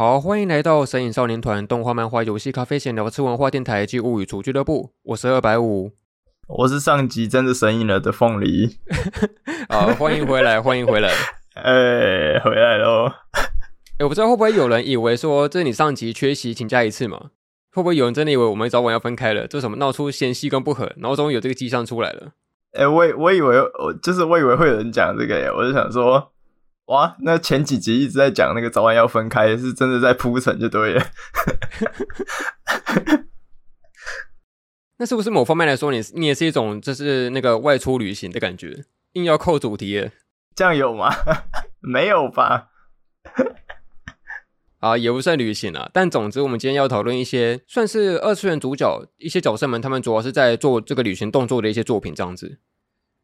好，欢迎来到神影少年团动画、漫画、游戏、咖啡闲聊、吃文化电台及物语厨俱乐部。我是二百五，我是上集真的神隐了的凤梨。好，欢迎回来，欢迎回来。哎、欸，回来喽！哎、欸，我不知道会不会有人以为说这是你上集缺席请假一次嘛？会不会有人真的以为我们早晚要分开了？这什么闹出嫌隙跟不和，然后终于有这个迹象出来了？哎、欸，我我以为我就是我以为会有人讲这个耶，我就想说。哇，那前几集一直在讲那个早晚要分开，是真的在铺陈就对了。那是不是某方面来说，你你也是一种就是那个外出旅行的感觉，硬要扣主题？这样有吗？没有吧？啊，也不算旅行啊。但总之，我们今天要讨论一些算是二次元主角一些角色们，他们主要是在做这个旅行动作的一些作品，这样子。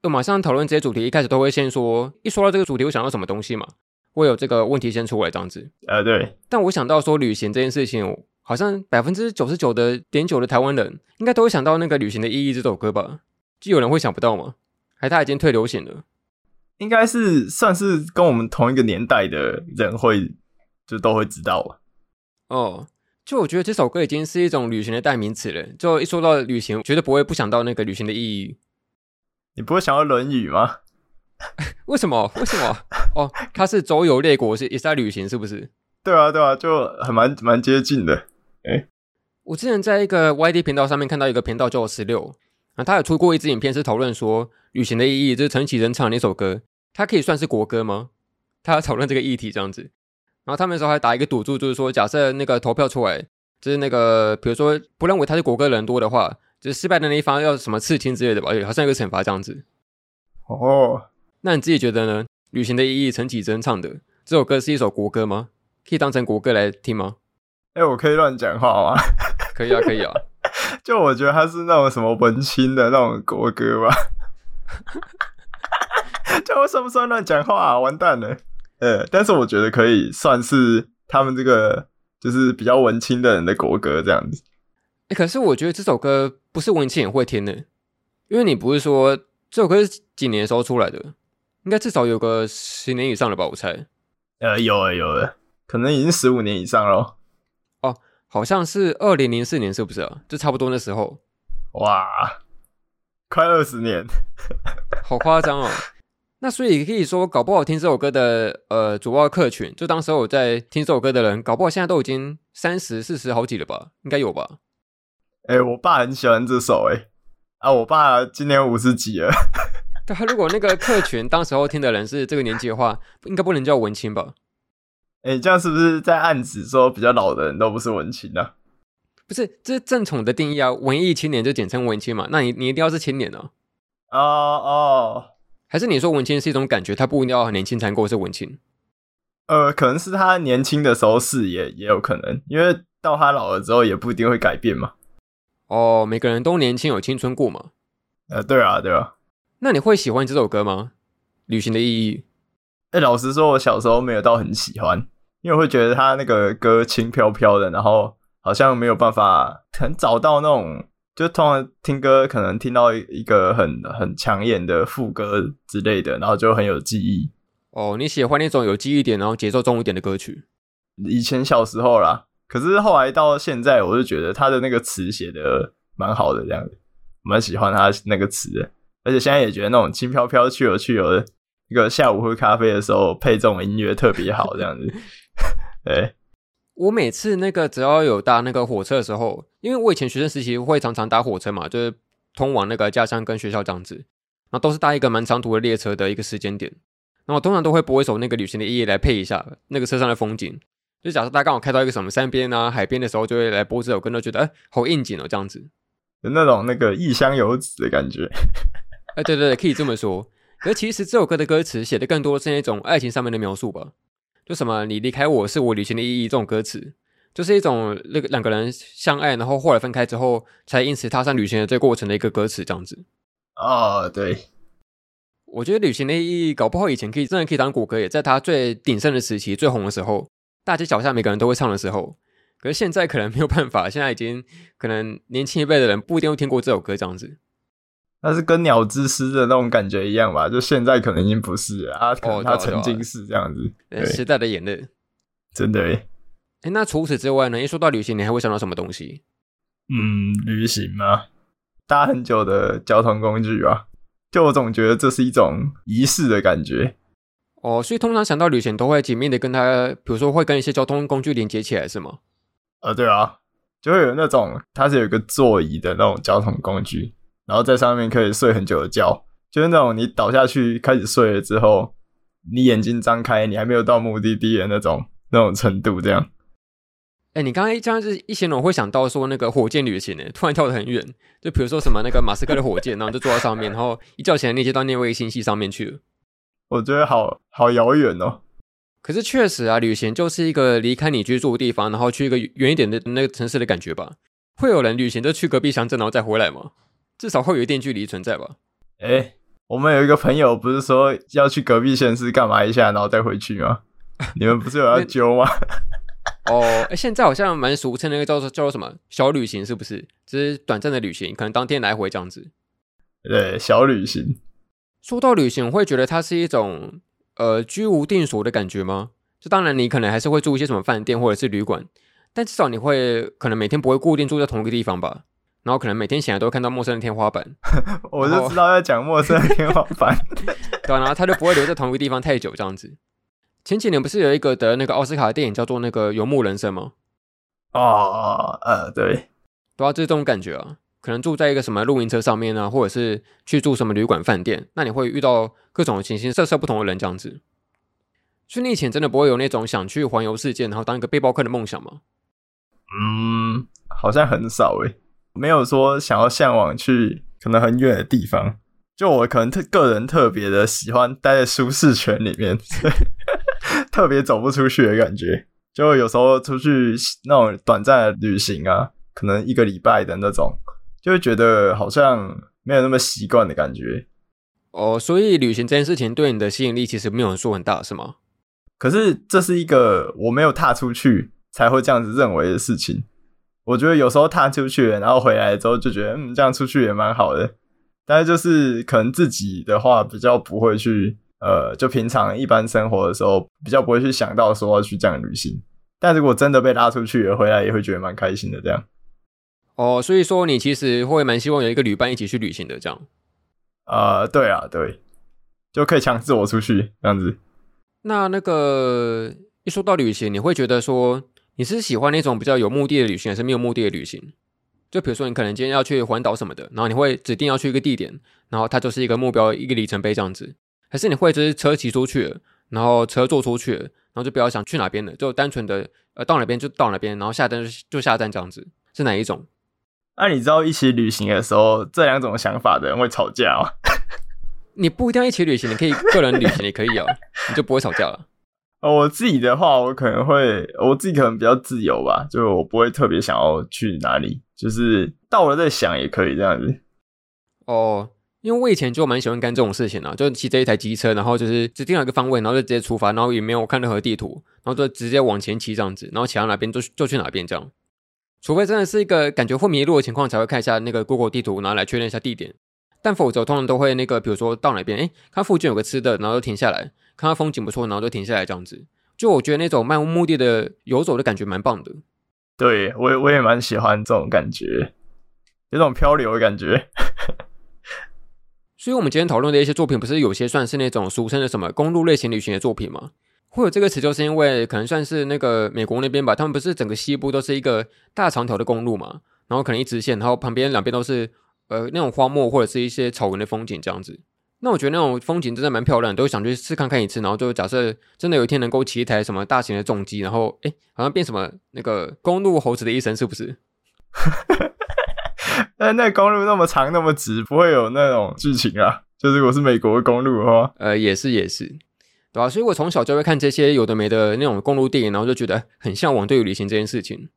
就马上讨论这些主题，一开始都会先说，一说到这个主题，我想到什么东西嘛？会有这个问题先出来这样子。呃，对。但我想到说旅行这件事情，好像百分之九十九的点九的台湾人，应该都会想到那个《旅行的意义》这首歌吧？就有人会想不到吗？还他已经退流行了？应该是算是跟我们同一个年代的人会就都会知道吧？哦，就我觉得这首歌已经是一种旅行的代名词了。就一说到旅行，绝对不会不想到那个旅行的意义。你不会想要《论语》吗？为什么？为什么？哦，他是周游列国，是也是在旅行，是不是？对啊，对啊，就很蛮蛮接近的。哎，我之前在一个 YD 频道上面看到一个频道叫我十六啊，他有出过一支影片，是讨论说旅行的意义，就是陈绮贞唱的那首歌，它可以算是国歌吗？他要讨论这个议题这样子，然后他们那时候还打一个赌注，就是说假设那个投票出来，就是那个比如说不认为他是国歌人多的话。就是失败的那一方要什么刺青之类的吧？好像有个惩罚这样子。哦，那你自己觉得呢？旅行的意义，陈绮贞唱的这首歌是一首国歌吗？可以当成国歌来听吗？哎、欸，我可以乱讲话吗？可以啊，可以啊。就我觉得它是那种什么文青的那种国歌吧。叫我算不算乱讲话啊？完蛋了。呃，但是我觉得可以算是他们这个就是比较文青的人的国歌这样子。哎、欸，可是我觉得这首歌不是文青也会听的，因为你不是说这首歌是几年的时候出来的，应该至少有个十年以上了吧？我猜。呃，有诶有诶，可能已经十五年以上了。哦，好像是二零零四年，是不是啊？就差不多那时候。哇，快二十年，好夸张哦。那所以可以说，搞不好听这首歌的呃主要客群，就当时我在听这首歌的人，搞不好现在都已经三十四十好几了吧？应该有吧？哎、欸，我爸很喜欢这首哎、欸，啊，我爸今年五十几了。对，如果那个客群当时候听的人是这个年纪的话，应该不能叫文青吧？哎、欸，这样是不是在暗指说比较老的人都不是文青呢、啊？不是，这是正统的定义啊，文艺青年就简称文青嘛。那你你一定要是青年哦。哦哦，还是你说文青是一种感觉，他不一定要很年轻才够是文青？呃，可能是他年轻的时候是也也有可能，因为到他老了之后也不一定会改变嘛。哦，每个人都年轻有青春过嘛？呃，对啊，对啊。那你会喜欢这首歌吗？旅行的意义？哎、欸，老实说，我小时候没有到很喜欢，因为我会觉得他那个歌轻飘飘的，然后好像没有办法很找到那种，就通常听歌可能听到一个很很抢眼的副歌之类的，然后就很有记忆。哦，你喜欢那种有记忆点，然后节奏重一点的歌曲？以前小时候啦。可是后来到现在，我就觉得他的那个词写的蛮好的，这样子，蛮喜欢他那个词的。而且现在也觉得那种轻飘飘、去有去有的，一个下午喝咖啡的时候配这种音乐特别好，这样子。对，我每次那个只要有搭那个火车的时候，因为我以前学生时期会常常搭火车嘛，就是通往那个家乡跟学校这样子，然后都是搭一个蛮长途的列车的一个时间点，然后我通常都会播一首那个旅行的意义来配一下那个车上的风景。就假设大家刚好开到一个什么山边啊、海边的时候，就会来播这首歌，都觉得哎、欸，好应景哦，这样子，有那种那个异乡游子的感觉。哎、欸，对对对，可以这么说。可是其实这首歌的歌词写的更多是那种爱情上面的描述吧？就什么你离开我是我旅行的意义这种歌词，就是一种那个两个人相爱，然后后来分开之后，才因此踏上旅行的这个过程的一个歌词，这样子。哦，对。我觉得旅行的意义，搞不好以前可以真的可以当国歌，也在它最鼎盛的时期、最红的时候。大街小巷每个人都会唱的时候，可是现在可能没有办法，现在已经可能年轻一辈的人不一定会听过这首歌这样子。那是跟鸟之诗的那种感觉一样吧？就现在可能已经不是了啊，可能他曾经是这样子。时代的眼泪，真的。哎、哎，那除此之外呢？一说到旅行，你还会想到什么东西？嗯，旅行吗？搭很久的交通工具啊，就我总觉得这是一种仪式的感觉。哦，所以通常想到旅行，都会紧密的跟它，比如说会跟一些交通工具连接起来，是吗？呃，对啊，就会有那种它是有一个座椅的那种交通工具，然后在上面可以睡很久的觉，就是那种你倒下去开始睡了之后，你眼睛张开，你还没有到目的地的那种那种程度，这样。哎，你刚才这样子一形容，我会想到说那个火箭旅行呢，突然跳得很远，就比如说什么那个马斯克的火箭，然后就坐在上面，然后一觉起来那些到另外一个星系上面去了。我觉得好好遥远哦。可是确实啊，旅行就是一个离开你居住的地方，然后去一个远一点的那个城市的感觉吧。会有人旅行就去隔壁乡镇，然后再回来吗？至少会有一定距离存在吧。哎，我们有一个朋友不是说要去隔壁县市干嘛一下，然后再回去吗？你们不是有要揪吗？哦，哎，现在好像蛮俗称那个叫做叫做什么小旅行，是不是？只是短暂的旅行，可能当天来回这样子。对，小旅行。说到旅行，我会觉得它是一种呃居无定所的感觉吗？就当然你可能还是会住一些什么饭店或者是旅馆，但至少你会可能每天不会固定住在同一个地方吧。然后可能每天醒来都会看到陌生的天花板。我就知道要讲陌生的天花板。对啊，然后他就不会留在同一个地方太久这样子。前几年不是有一个得那个奥斯卡的电影叫做那个《游牧人生》吗？哦，呃，对，对啊，就是这种感觉啊。可能住在一个什么露营车上面啊，或者是去住什么旅馆饭店，那你会遇到各种形形色色不同的人这样子。所以你以前真的不会有那种想去环游世界，然后当一个背包客的梦想吗？嗯，好像很少诶，没有说想要向往去可能很远的地方。就我可能特个人特别的喜欢待在舒适圈里面。特别走不出去的感觉，就有时候出去那种短暂的旅行啊，可能一个礼拜的那种，就会觉得好像没有那么习惯的感觉。哦，所以旅行这件事情对你的吸引力其实没有说很大，是吗？可是这是一个我没有踏出去才会这样子认为的事情。我觉得有时候踏出去，然后回来之后就觉得，嗯，这样出去也蛮好的。但是就是可能自己的话比较不会去。呃，就平常一般生活的时候，比较不会去想到说要去这样旅行。但如果真的被拉出去了，回来也会觉得蛮开心的。这样。哦，所以说你其实会蛮希望有一个旅伴一起去旅行的，这样。呃，对啊，对，就可以强制我出去这样子。那那个一说到旅行，你会觉得说你是喜欢那种比较有目的的旅行，还是没有目的的旅行？就比如说你可能今天要去环岛什么的，然后你会指定要去一个地点，然后它就是一个目标，一个里程碑这样子。还是你会就是车骑出去了，然后车坐出去了，然后就不要想去哪边了，就单纯的呃到哪边就到哪边，然后下站就下站这样子，是哪一种？那、啊、你知道一起旅行的时候，这两种想法的人会吵架吗？你不一定要一起旅行，你可以个人旅行也可以啊，你就不会吵架了。哦，我自己的话，我可能会我自己可能比较自由吧，就我不会特别想要去哪里，就是到了再想也可以这样子。哦。因为我以前就蛮喜欢干这种事情啊，就骑着一台机车，然后就是指定了一个方位，然后就直接出发，然后也没有看任何地图，然后就直接往前骑这样子，然后骑到哪边就就去哪边这样。除非真的是一个感觉会迷路的情况，才会看一下那个 Google 地图，然后来确认一下地点。但否则通常都会那个，比如说到哪边，哎，看附近有个吃的，然后就停下来，看到风景不错，然后就停下来这样子。就我觉得那种漫无目的的游走的感觉蛮棒的。对，我也我也蛮喜欢这种感觉，有种漂流的感觉。所以，我们今天讨论的一些作品，不是有些算是那种俗称的什么公路类型旅行的作品吗？会有这个词，就是因为可能算是那个美国那边吧，他们不是整个西部都是一个大长条的公路嘛，然后可能一直线，然后旁边两边都是呃那种荒漠或者是一些草原的风景这样子。那我觉得那种风景真的蛮漂亮的，都想去试看看一次。然后就假设真的有一天能够骑一台什么大型的重机，然后哎，好像变什么那个公路猴子的一生，是不是？但那公路那么长那么直，不会有那种剧情啊。就是如果是美国的公路的话，呃，也是也是，对吧、啊？所以我从小就会看这些有的没的那种公路电影，然后就觉得很向往对于旅行这件事情。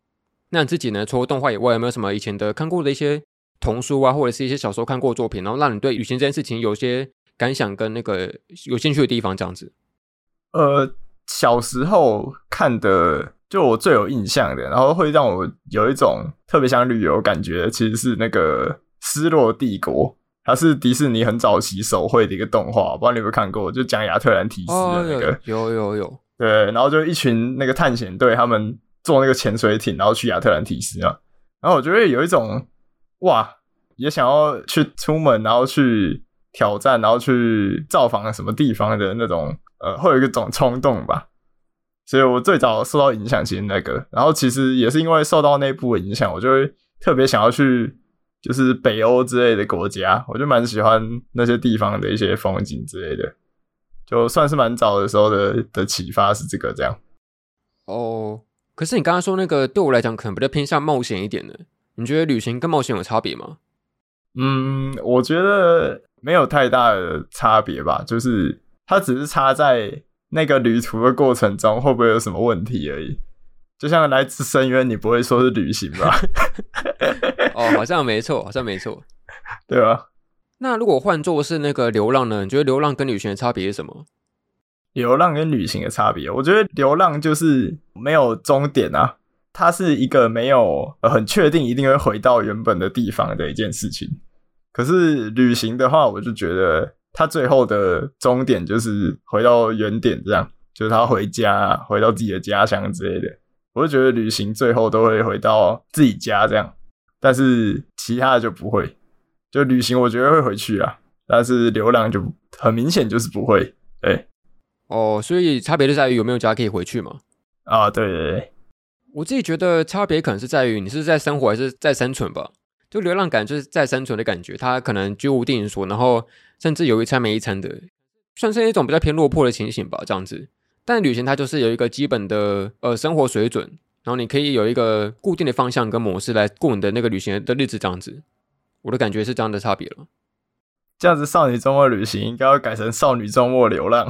那你自己呢？除了动画以外，有没有什么以前的看过的一些童书啊，或者是一些小时候看过的作品，然后让你对旅行这件事情有些感想跟那个有兴趣的地方？这样子。呃，小时候看的。就我最有印象的，然后会让我有一种特别想旅游感觉，其实是那个《失落帝国》，它是迪士尼很早期手绘的一个动画，不知道你有没有看过？就讲亚特兰提斯的那个，哦、有有有，有对，然后就一群那个探险队，他们坐那个潜水艇，然后去亚特兰提斯啊。然后我觉得有一种哇，也想要去出门，然后去挑战，然后去造访什么地方的那种，呃，会有一种冲动吧。所以我最早受到影响，其实那个，然后其实也是因为受到那部的影响，我就会特别想要去，就是北欧之类的国家，我就蛮喜欢那些地方的一些风景之类的，就算是蛮早的时候的的启发是这个这样。哦，可是你刚刚说那个对我来讲可能比较偏向冒险一点的，你觉得旅行跟冒险有差别吗？嗯，我觉得没有太大的差别吧，就是它只是差在。那个旅途的过程中会不会有什么问题而已？就像来自深渊，你不会说是旅行吧？哦，好像没错，好像没错，对吧？那如果换作是那个流浪呢？你觉得流浪跟旅行的差别是什么？流浪跟旅行的差别，我觉得流浪就是没有终点啊，它是一个没有很确定一定会回到原本的地方的一件事情。可是旅行的话，我就觉得。它最后的终点就是回到原点，这样就是他回家，回到自己的家乡之类的。我就觉得旅行最后都会回到自己家这样，但是其他的就不会。就旅行我觉得会回去啊，但是流浪就很明显就是不会。对，哦，所以差别就在于有没有家可以回去嘛？啊，对对对，我自己觉得差别可能是在于你是在生活还是在生存吧。就流浪感就是在生存的感觉，它可能居无定所，然后甚至有一餐没一餐的，算是一种比较偏落魄的情形吧，这样子。但旅行它就是有一个基本的呃生活水准，然后你可以有一个固定的方向跟模式来过你的那个旅行的日子，这样子。我的感觉是这样的差别了。这样子，少女周末旅行应该要改成少女周末流浪。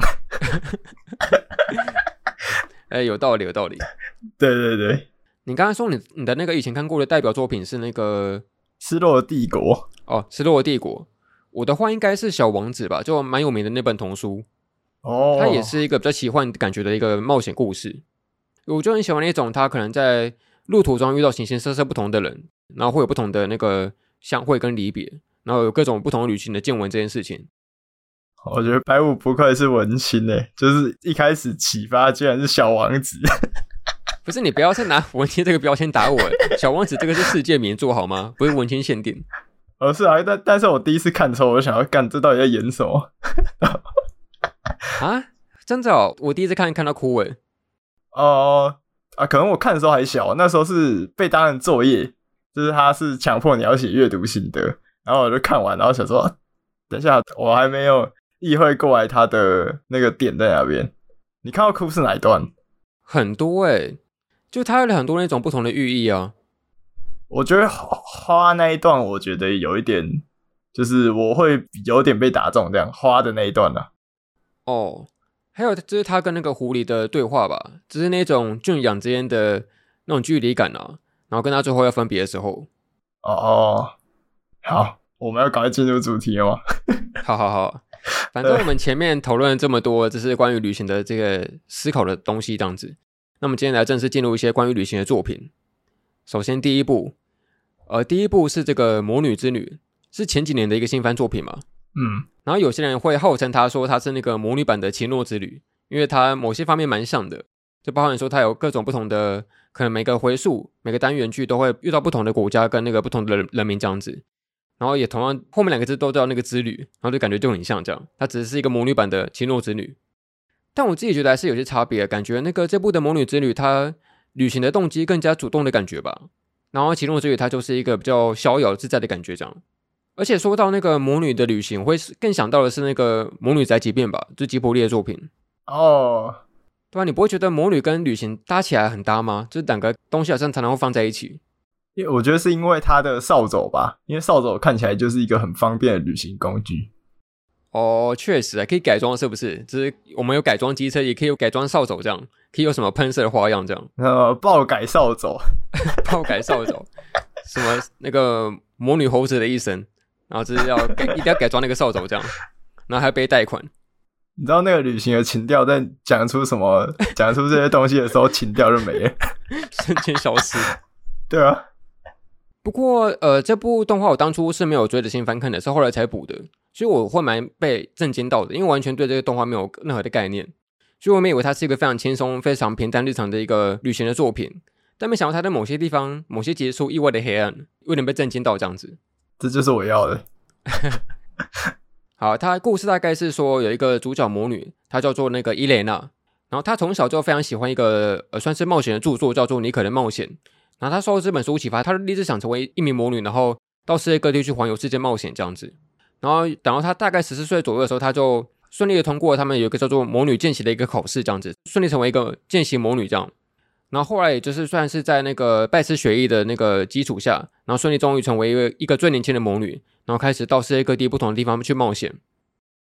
哎、欸，有道理，有道理。对对对，你刚刚说你你的那个以前看过的代表作品是那个。失落的帝国哦，失落的帝国。我的话应该是小王子吧，就蛮有名的那本童书。哦，它也是一个比较奇幻感觉的一个冒险故事。我就很喜欢那种他可能在路途中遇到形形色色不同的人，然后会有不同的那个相会跟离别，然后有各种不同旅行的见闻这件事情。我觉得白五不愧是文青诶，就是一开始启发居然是小王子。不是你不要再拿文青这个标签打我，小王子这个是世界名作好吗？不是文青限定。哦，是啊，但但是我第一次看的时候，我就想要干，这到底在演什么？啊，真的哦，我第一次看看到哭诶。哦、呃、啊，可能我看的时候还小，那时候是被当成作业，就是他是强迫你要写阅读心得，然后我就看完，然后想说，等一下我还没有意会过来他的那个点在哪边。你看到哭是哪一段？很多诶。就它有很多那种不同的寓意啊，我觉得花那一段，我觉得有一点，就是我会有点被打中这样花的那一段呢、啊。哦，还有就是他跟那个狐狸的对话吧，只是那种俊养之间的那种距离感啊，然后跟他最后要分别的时候。哦哦，好，我们要赶快进入主题了吗？好好好，反正我们前面讨论了这么多，就是关于旅行的这个思考的东西，这样子。那么今天来正式进入一些关于旅行的作品。首先第一部，呃，第一部是这个《魔女之旅》，是前几年的一个新番作品嘛。嗯。然后有些人会号称他说他是那个魔女版的《奇诺之旅》，因为他某些方面蛮像的，就包含说他有各种不同的，可能每个回溯、每个单元剧都会遇到不同的国家跟那个不同的人人民这样子。然后也同样后面两个字都叫那个之旅，然后就感觉就很像这样。它只是一个魔女版的《奇诺之旅》。但我自己觉得还是有些差别，感觉那个这部的魔女之旅，它旅行的动机更加主动的感觉吧。然后奇诺之旅，它就是一个比较逍遥自在的感觉这样。而且说到那个魔女的旅行，我会更想到的是那个魔女宅急便吧，就吉卜力的作品。哦，对啊，你不会觉得魔女跟旅行搭起来很搭吗？这两个东西好像常常会放在一起。因为我觉得是因为它的扫帚吧，因为扫帚看起来就是一个很方便的旅行工具。哦，确实啊，可以改装，是不是？就是我们有改装机车，也可以有改装扫帚，这样可以有什么喷射的花样，这样。呃，爆改扫帚，爆改扫帚，什么那个魔女猴子的一生，然后就是要改，一定要改装那个扫帚，这样，然后还要背贷款。你知道那个旅行的情调，在讲出什么？讲出这些东西的时候，情调就没了，瞬间消失。对啊。不过，呃，这部动画我当初是没有追着新番看的，是后来才补的，所以我会蛮被震惊到的，因为完全对这个动画没有任何的概念，所以我们以为它是一个非常轻松、非常平淡日常的一个旅行的作品，但没想到它在某些地方、某些结束意外的黑暗，有点被震惊到这样子。这就是我要的。好，他故事大概是说有一个主角魔女，她叫做那个伊蕾娜，然后她从小就非常喜欢一个呃算是冒险的著作，叫做《你可能冒险》。然后她受到这本书启发，她立志想成为一名魔女，然后到世界各地去环游世界冒险这样子。然后等到她大概十四岁左右的时候，她就顺利的通过他们有一个叫做魔女见习的一个考试，这样子顺利成为一个见习魔女这样。然后后来也就是算是在那个拜师学艺的那个基础下，然后顺利终于成为一个一个最年轻的魔女，然后开始到世界各地不同的地方去冒险。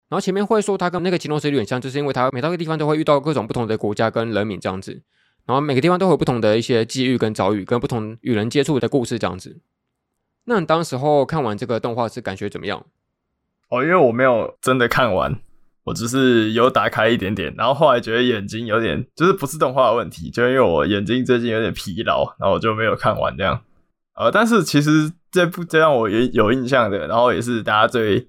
然后前面会说她跟那个奇诺斯有点像，就是因为她每到一个地方都会遇到各种不同的国家跟人民这样子，然后每个地方都会有不同的一些际遇跟遭遇，跟不同与人接触的故事这样子。那你当时候看完这个动画是感觉怎么样？哦，因为我没有真的看完。我只是有打开一点点，然后后来觉得眼睛有点，就是不是动画的问题，就因为我眼睛最近有点疲劳，然后我就没有看完这样。呃，但是其实这部最让我有有印象的，然后也是大家最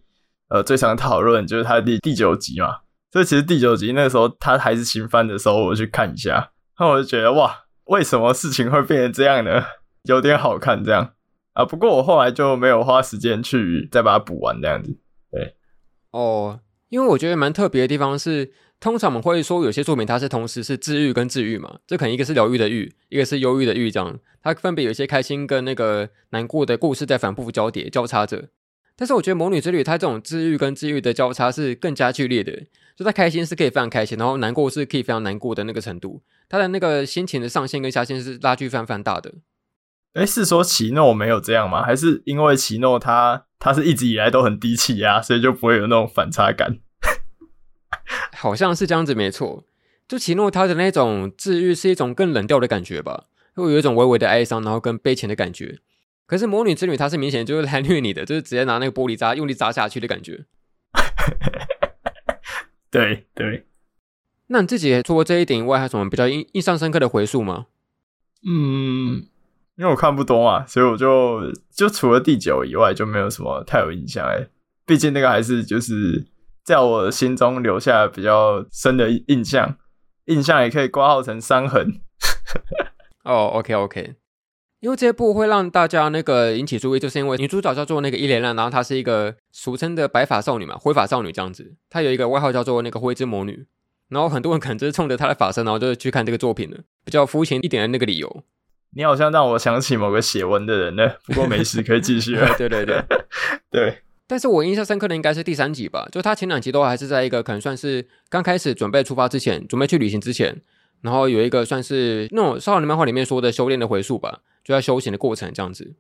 呃最常讨论，就是它的第第九集嘛。所以其实第九集那时候它还是新番的时候，我去看一下，那我就觉得哇，为什么事情会变成这样呢？有点好看这样啊。不过我后来就没有花时间去再把它补完这样子。对，哦。因为我觉得蛮特别的地方是，通常我们会说有些作品它是同时是治愈跟治愈嘛，这可能一个是疗愈的愈，一个是忧郁的郁，这样它分别有一些开心跟那个难过的故事在反复交叠交叉着。但是我觉得《魔女之旅》它这种治愈跟治愈的交叉是更加剧烈的，就它开心是可以非常开心，然后难过是可以非常难过的那个程度，它的那个心情的上限跟下限是拉锯非常非常大的。哎，是说奇诺没有这样吗？还是因为奇诺他他是一直以来都很低气压，所以就不会有那种反差感？好像是这样子，没错。就奇诺他的那种治愈是一种更冷调的感觉吧，会有一种微微的哀伤，然后更悲情的感觉。可是魔女之女她是明显就是来虐你的，就是直接拿那个玻璃渣用力砸下去的感觉。对对。那你自己除了这一点以外，还有什么比较印印象深刻的回溯吗？嗯。因为我看不多嘛，所以我就就除了第九以外，就没有什么太有印象哎。毕竟那个还是就是在我心中留下比较深的印象，印象也可以挂号成伤痕。哦、oh，OK OK，因为这部会让大家那个引起注意，就是因为女主角叫做那个伊莲娜，然后她是一个俗称的白发少女嘛，灰发少女这样子。她有一个外号叫做那个灰之魔女，然后很多人可能就是冲着她的发色，然后就去看这个作品了，比较肤浅一点的那个理由。你好像让我想起某个写文的人呢，不过没事，可以继续。对对对 对。但是我印象深刻的应该是第三集吧，就他前两集都还是在一个可能算是刚开始准备出发之前，准备去旅行之前，然后有一个算是那种少年漫画里面说的修炼的回溯吧，就在修行的过程这样子。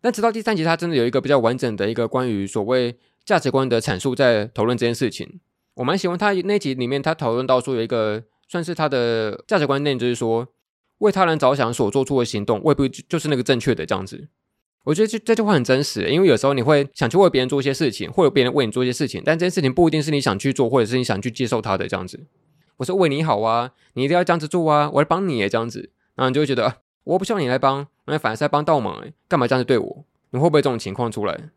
但直到第三集，他真的有一个比较完整的一个关于所谓价值观的阐述，在讨论这件事情。我蛮喜欢他那集里面他讨论到说有一个算是他的价值观念，就是说。为他人着想所做出的行动，未必就是那个正确的这样子。我觉得这这句话很真实，因为有时候你会想去为别人做一些事情，或者别人为你做一些事情，但这件事情不一定是你想去做，或者是你想去接受他的这样子。我说为你好啊，你一定要这样子做啊，我来帮你这样子，然后你就会觉得啊，我不需要你来帮，那反而是在帮倒忙哎，干嘛这样子对我？你会不会这种情况出来？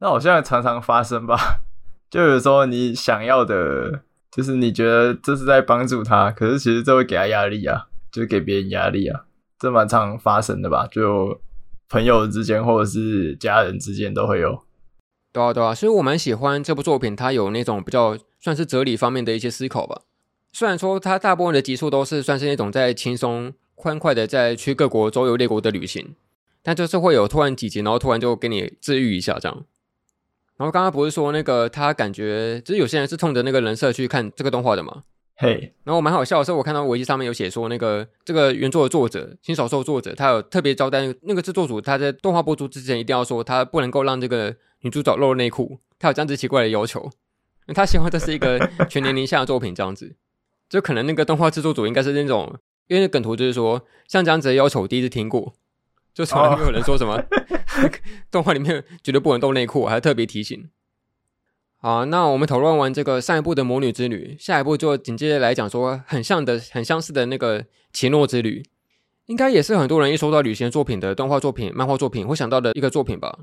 那我现在常常发生吧，就有时候你想要的，就是你觉得这是在帮助他，可是其实这会给他压力啊。就给别人压力啊，这蛮常发生的吧？就朋友之间或者是家人之间都会有。对啊，对啊，所以我蛮喜欢这部作品，它有那种比较算是哲理方面的一些思考吧。虽然说它大部分的集数都是算是那种在轻松欢快的在去各国周游列国的旅行，但就是会有突然几集，然后突然就给你治愈一下这样。然后刚刚不是说那个他感觉，就是有些人是冲着那个人设去看这个动画的吗？嘿、hey.，然后我蛮好笑的是，我看到维基上面有写说，那个这个原作的作者新手兽作者，他有特别交代那个制作组，他在动画播出之前一定要说，他不能够让这个女主角露内裤，他有这样子奇怪的要求，因 为他希望这是一个全年龄下的作品，这样子，就可能那个动画制作组应该是那种，因为那梗图就是说像这样子的要求，我第一次听过，就从来没有人说什么、oh. 动画里面绝对不能露内裤，还特别提醒。好，那我们讨论完这个上一部的魔女之旅，下一步就紧接着来讲说很像的、很相似的那个奇诺之旅，应该也是很多人一说到旅行作品的动画作品、漫画作品会想到的一个作品吧？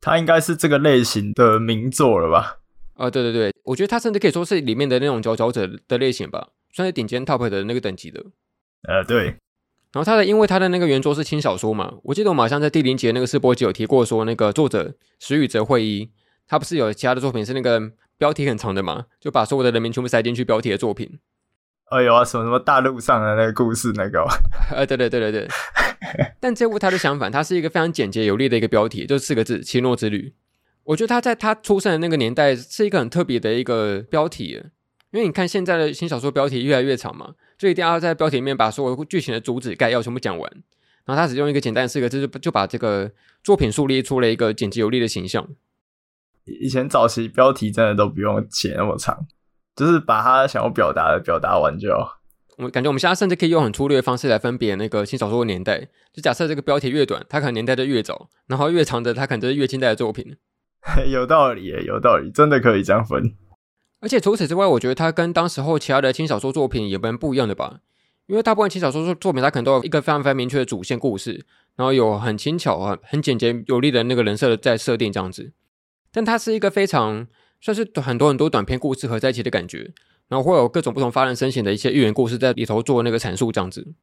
它应该是这个类型的名作了吧？啊、呃，对对对，我觉得它甚至可以说是里面的那种佼佼者的类型吧，算是顶尖 top 的那个等级的。呃，对。然后他的，因为他的那个原作是轻小说嘛，我记得我马上在第零节那个试播集有提过，说那个作者石宇泽会一，他不是有其他的作品是那个标题很长的嘛，就把所有的人名全部塞进去标题的作品。哎呦啊，什么什么大陆上的那个故事那个？呃，对对对对对。但这部他的相反，它是一个非常简洁有力的一个标题，就四个字：奇诺之旅。我觉得他在他出生的那个年代是一个很特别的一个标题。因为你看现在的新小说标题越来越长嘛，就一定要在标题里面把所有剧情的主旨概要全部讲完。然后他只用一个简单的四个字就就把这个作品树立出了一个简洁有力的形象。以前早期标题真的都不用写那么长，就是把他想要表达的表达完就好。我感觉我们现在甚至可以用很粗略的方式来分别那个新小说的年代。就假设这个标题越短，它可能年代就越早；然后越长的，它可能就是越近代的作品。有道理耶，有道理，真的可以这样分。而且除此之外，我觉得它跟当时候其他的轻小说作品也蛮不一样的吧。因为大部分轻小说作品，它可能都有一个非常非常明确的主线故事，然后有很轻巧啊、很简洁有力的那个人设在设定这样子。但它是一个非常算是很多很多短篇故事合在一起的感觉，然后会有各种不同发人深省的一些寓言故事在里头做那个阐述这样子。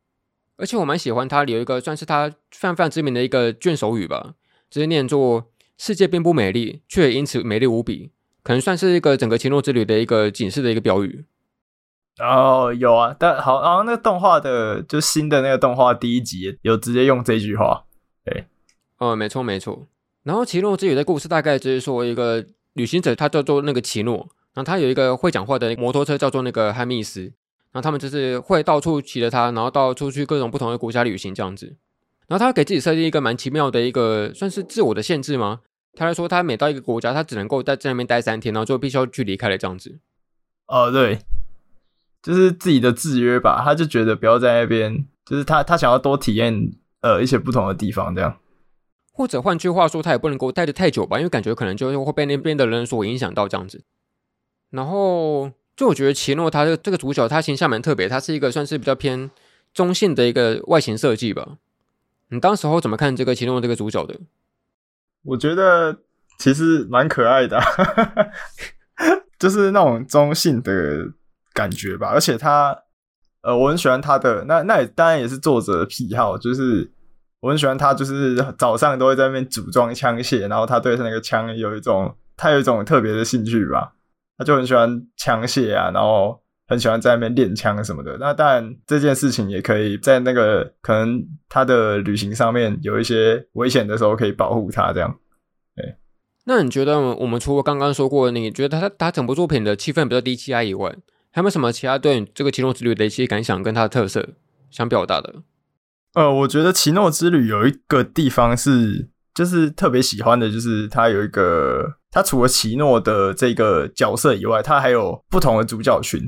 而且我蛮喜欢它里有一个算是它非常非常知名的一个卷首语吧，直接念作“世界并不美丽，却也因此美丽无比”。可能算是一个整个奇诺之旅的一个警示的一个标语。哦，有啊，但好，然后那个动画的就新的那个动画第一集有直接用这句话。对，哦，没错没错。然后奇诺之旅的故事大概就是说，一个旅行者他叫做那个奇诺，然后他有一个会讲话的摩托车叫做那个汉密斯，然后他们就是会到处骑着它，然后到处去各种不同的国家旅行这样子。然后他给自己设定一个蛮奇妙的一个算是自我的限制吗？他说，他每到一个国家，他只能够在在那边待三天，然后就必须要去离开了这样子。哦，对，就是自己的制约吧。他就觉得不要在那边，就是他他想要多体验呃一些不同的地方，这样。或者换句话说，他也不能够待得太久吧，因为感觉可能就会被那边的人所影响到这样子。然后，就我觉得奇诺他的这个主角，他形象蛮特别，他是一个算是比较偏中性的一个外形设计吧。你当时候怎么看这个奇诺这个主角的？我觉得其实蛮可爱的，就是那种中性的感觉吧。而且他，呃，我很喜欢他的那那也当然也是作者的癖好，就是我很喜欢他，就是早上都会在那边组装枪械，然后他对那个枪有一种他有一种特别的兴趣吧，他就很喜欢枪械啊，然后很喜欢在那边练枪什么的。那当然这件事情也可以在那个可能他的旅行上面有一些危险的时候可以保护他这样。那你觉得我们除了刚刚说过，你觉得他他整部作品的气氛比较低气压以外，还有没有什么其他对这个奇诺之旅的一些感想跟他的特色想表达的？呃，我觉得奇诺之旅有一个地方是就是特别喜欢的，就是它有一个它除了奇诺的这个角色以外，它还有不同的主角群，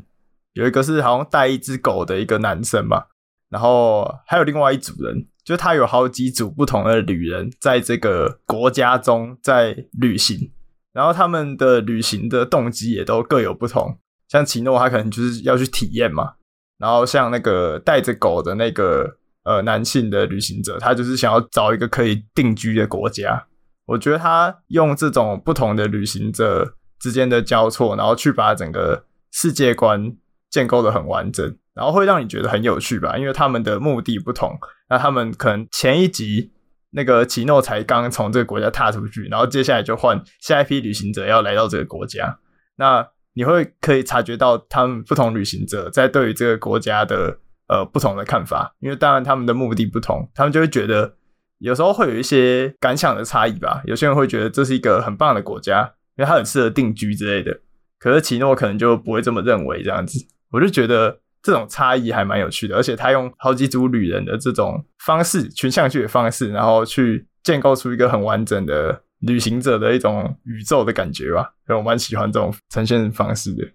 有一个是好像带一只狗的一个男生吧，然后还有另外一组人。就他有好几组不同的旅人在这个国家中在旅行，然后他们的旅行的动机也都各有不同。像奇诺，他可能就是要去体验嘛；然后像那个带着狗的那个呃男性的旅行者，他就是想要找一个可以定居的国家。我觉得他用这种不同的旅行者之间的交错，然后去把整个世界观建构的很完整。然后会让你觉得很有趣吧，因为他们的目的不同。那他们可能前一集那个奇诺才刚从这个国家踏出去，然后接下来就换下一批旅行者要来到这个国家。那你会可以察觉到他们不同旅行者在对于这个国家的呃不同的看法，因为当然他们的目的不同，他们就会觉得有时候会有一些感想的差异吧。有些人会觉得这是一个很棒的国家，因为它很适合定居之类的。可是奇诺可能就不会这么认为，这样子，我就觉得。这种差异还蛮有趣的，而且他用好几组旅人的这种方式，群像剧的方式，然后去建构出一个很完整的旅行者的一种宇宙的感觉吧。所以我蛮喜欢这种呈现方式的。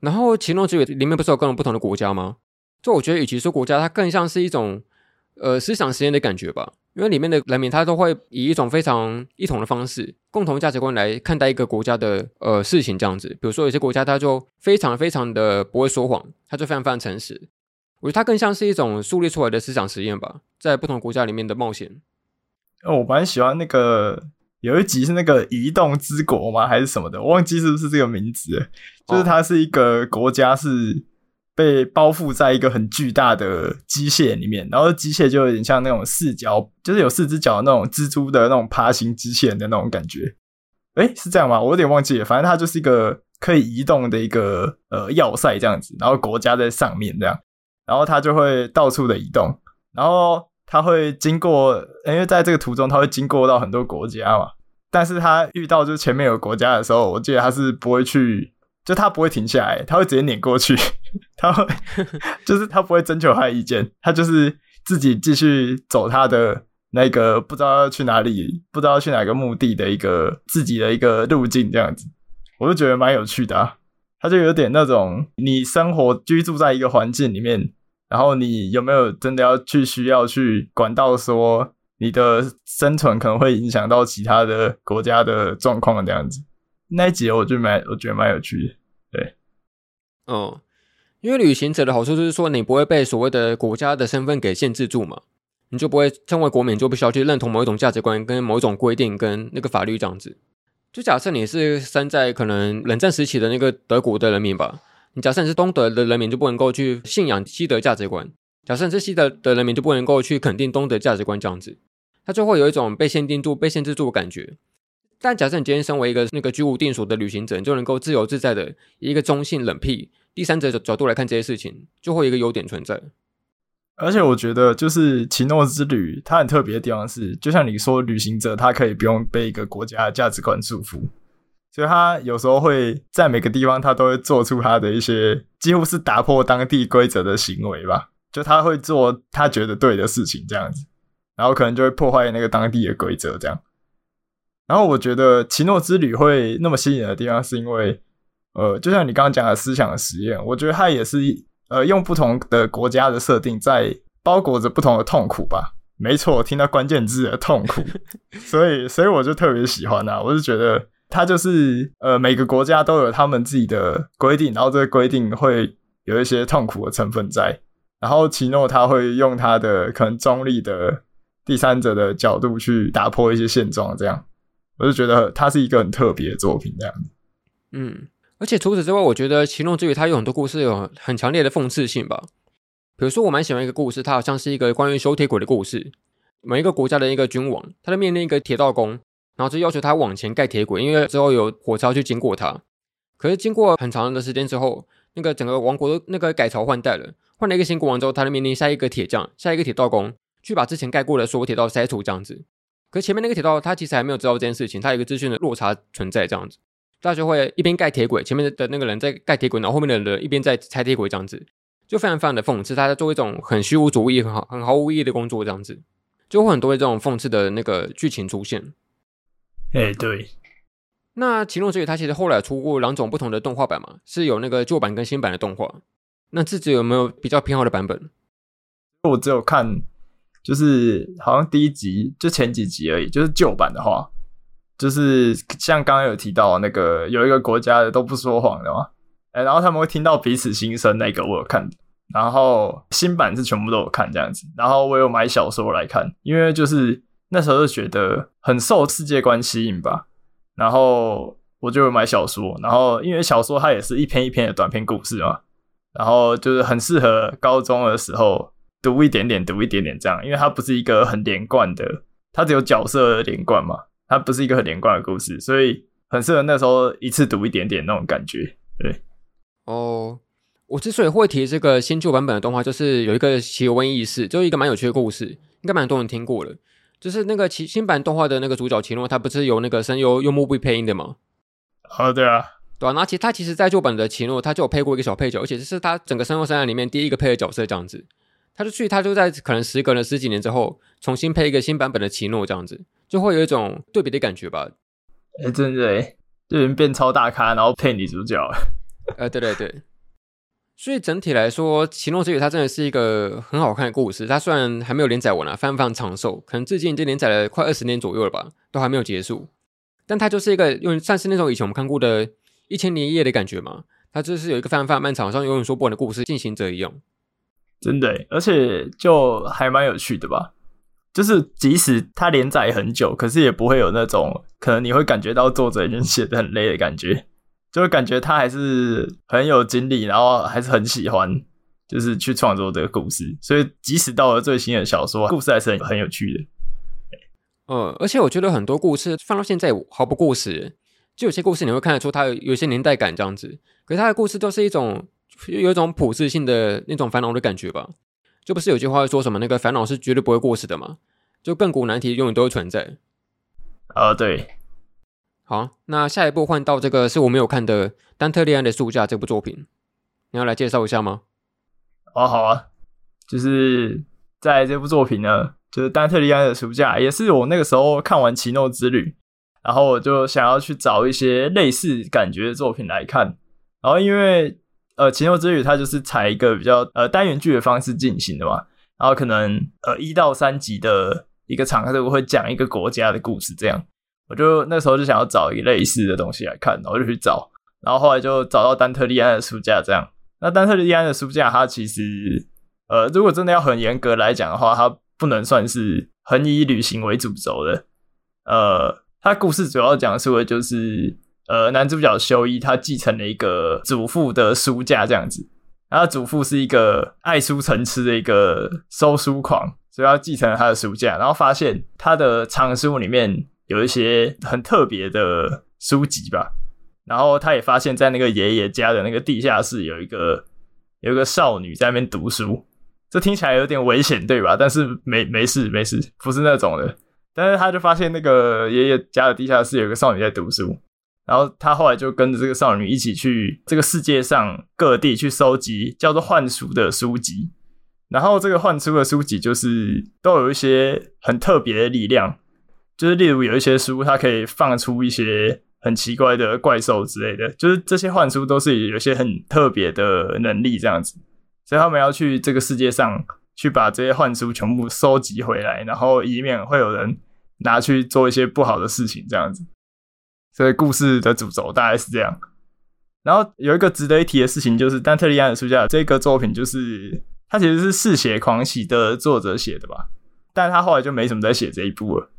然后《奇诺之旅》里面不是有各种不同的国家吗？就我觉得，与其说国家，它更像是一种呃思想实验的感觉吧。因为里面的人民他都会以一种非常一统的方式、共同价值观来看待一个国家的呃事情，这样子。比如说有些国家他就非常非常的不会说谎，他就非常非常诚实。我觉得它更像是一种树立出来的思想实验吧，在不同国家里面的冒险。哦，我蛮喜欢那个有一集是那个移动之国吗？还是什么的？我忘记是不是这个名字。就是它是一个国家是被包覆在一个很巨大的机械里面，然后机械就有点像那种四脚，就是有四只脚的那种蜘蛛的那种爬行机器人的那种感觉。诶，是这样吗？我有点忘记了。反正它就是一个可以移动的一个呃要塞这样子，然后国家在上面这样，然后它就会到处的移动，然后它会经过，因为在这个途中它会经过到很多国家嘛，但是它遇到就是前面有国家的时候，我记得它是不会去。就他不会停下来，他会直接碾过去，他会 就是他不会征求他的意见，他就是自己继续走他的那个不知道要去哪里，不知道去哪个目的的一个自己的一个路径这样子，我就觉得蛮有趣的啊。他就有点那种你生活居住在一个环境里面，然后你有没有真的要去需要去管到说你的生存可能会影响到其他的国家的状况这样子。那一集我就蛮，我觉得蛮有趣的，对，哦，因为旅行者的好处就是说，你不会被所谓的国家的身份给限制住嘛，你就不会成为国民，就不需要去认同某一种价值观、跟某一种规定、跟那个法律这样子。就假设你是生在可能冷战时期的那个德国的人民吧，你假设你是东德的人民，就不能够去信仰西德价值观；假设你是西德的人民，就不能够去肯定东德价值观这样子，它就会有一种被限定住、被限制住的感觉。但假设你今天身为一个那个居无定所的旅行者，你就能够自由自在的一个中性、冷僻、第三者的角度来看这些事情，就会有一个优点存在。而且我觉得，就是奇诺之旅，它很特别的地方是，就像你说，旅行者他可以不用被一个国家的价值观束缚，所以他有时候会在每个地方，他都会做出他的一些几乎是打破当地规则的行为吧。就他会做他觉得对的事情，这样子，然后可能就会破坏那个当地的规则，这样。然后我觉得奇诺之旅会那么吸引的地方，是因为，呃，就像你刚刚讲的思想的实验，我觉得它也是呃用不同的国家的设定，在包裹着不同的痛苦吧。没错，听到关键字的痛苦，所以所以我就特别喜欢啊，我就觉得它就是呃每个国家都有他们自己的规定，然后这个规定会有一些痛苦的成分在，然后奇诺他会用他的可能中立的第三者的角度去打破一些现状，这样。我就觉得它是一个很特别的作品，这样子。嗯，而且除此之外，我觉得《奇诺之旅》它有很多故事有很强烈的讽刺性吧。比如说，我蛮喜欢一个故事，它好像是一个关于修铁轨的故事。每一个国家的一个君王，他在面临一个铁道工，然后就要求他往前盖铁轨，因为之后有火车去经过它。可是经过很长的时间之后，那个整个王国都那个改朝换代了，换了一个新国王之后，他就面临下一个铁匠，下一个铁道工，去把之前盖过的所有铁道拆除，这样子。可前面那个铁道，他其实还没有知道这件事情，他有一个资讯的落差存在，这样子，大家就会一边盖铁轨，前面的那个人在盖铁轨，然后后面的人一边在拆铁轨，这样子，就非常非常的讽刺，他在做一种很虚无主义、很好、很毫无意义的工作，这样子，就会很多这种讽刺的那个剧情出现。哎，对。那《奇诺之旅》它其实后来出过两种不同的动画版嘛，是有那个旧版跟新版的动画。那自己有没有比较偏好的版本？我只有看。就是好像第一集就前几集而已，就是旧版的话，就是像刚刚有提到那个有一个国家的都不说谎的嘛，哎，然后他们会听到彼此心声，那个我有看，然后新版是全部都有看这样子，然后我有买小说来看，因为就是那时候就觉得很受世界观吸引吧，然后我就买小说，然后因为小说它也是一篇一篇的短篇故事嘛，然后就是很适合高中的时候。读一点点，读一点点，这样，因为它不是一个很连贯的，它只有角色连贯嘛，它不是一个很连贯的故事，所以很适合那时候一次读一点点那种感觉。对，哦，我之所以会提这个新旧版本的动画，就是有一个奇闻异事，就是一个蛮有趣的故事，应该蛮多人听过了。就是那个奇新版动画的那个主角奇诺，他不是由那个声优用木碧配音的吗？哦，对啊，对啊，那其实他其实在旧版的奇诺，他就有配过一个小配角，而且这是他整个声优生涯里面第一个配的角色，这样子。他就去，他就在可能时隔了十几年之后，重新配一个新版本的奇诺，这样子就会有一种对比的感觉吧。哎、欸，真的，就人变超大咖，然后配女主角。呃，对对对。所以整体来说，《奇诺之旅》它真的是一个很好看的故事。它虽然还没有连载完啊，非常非常长寿，可能至今已经连载了快二十年左右了吧，都还没有结束。但它就是一个用像是那种以前我们看过的《一千零一夜》的感觉嘛。它就是有一个非常非常漫长，像永远说不完的故事进行着一样。真的，而且就还蛮有趣的吧。就是即使它连载很久，可是也不会有那种可能你会感觉到作者已经写的很累的感觉。就会感觉他还是很有精力，然后还是很喜欢，就是去创作这个故事。所以即使到了最新的小说，故事还是很很有趣的。嗯，而且我觉得很多故事放到现在毫不过时，就有些故事你会看得出它有一些年代感这样子，可是它的故事都是一种有一种普世性的那种烦恼的感觉吧？就不是有句话说什么那个烦恼是绝对不会过时的嘛？就亘古难题永远都会存在。呃，对。好，那下一步换到这个是我没有看的丹特利安的书架这部作品，你要来介绍一下吗？哦，好啊，就是在这部作品呢。就是丹特利安的书架，也是我那个时候看完《奇诺之旅》，然后我就想要去找一些类似感觉的作品来看。然后因为呃，《奇诺之旅》它就是采一个比较呃单元剧的方式进行的嘛，然后可能呃一到三集的一个场次会讲一个国家的故事，这样。我就那时候就想要找一类似的东西来看，然后就去找，然后后来就找到丹特利安的书架这样。那丹特利安的书架，它其实呃，如果真的要很严格来讲的话，它不能算是很以旅行为主轴的，呃，它故事主要讲述的就是，呃，男主角修一他继承了一个祖父的书架这样子，然后祖父是一个爱书成痴的一个收书狂，所以他继承了他的书架，然后发现他的藏书里面有一些很特别的书籍吧，然后他也发现，在那个爷爷家的那个地下室有一个有一个少女在那边读书。这听起来有点危险，对吧？但是没没事没事，不是那种的。但是他就发现那个爷爷家的地下室有个少女在读书，然后他后来就跟着这个少女一起去这个世界上各地去收集叫做幻书的书籍。然后这个幻书的书籍就是都有一些很特别的力量，就是例如有一些书它可以放出一些很奇怪的怪兽之类的，就是这些幻书都是有些很特别的能力这样子。所以他们要去这个世界上去把这些幻书全部收集回来，然后以免会有人拿去做一些不好的事情，这样子。所以故事的主轴大概是这样。然后有一个值得一提的事情，就是丹特利安的书架这个作品，就是他其实是《嗜血狂喜》的作者写的吧，但他后来就没什么在写这一部了。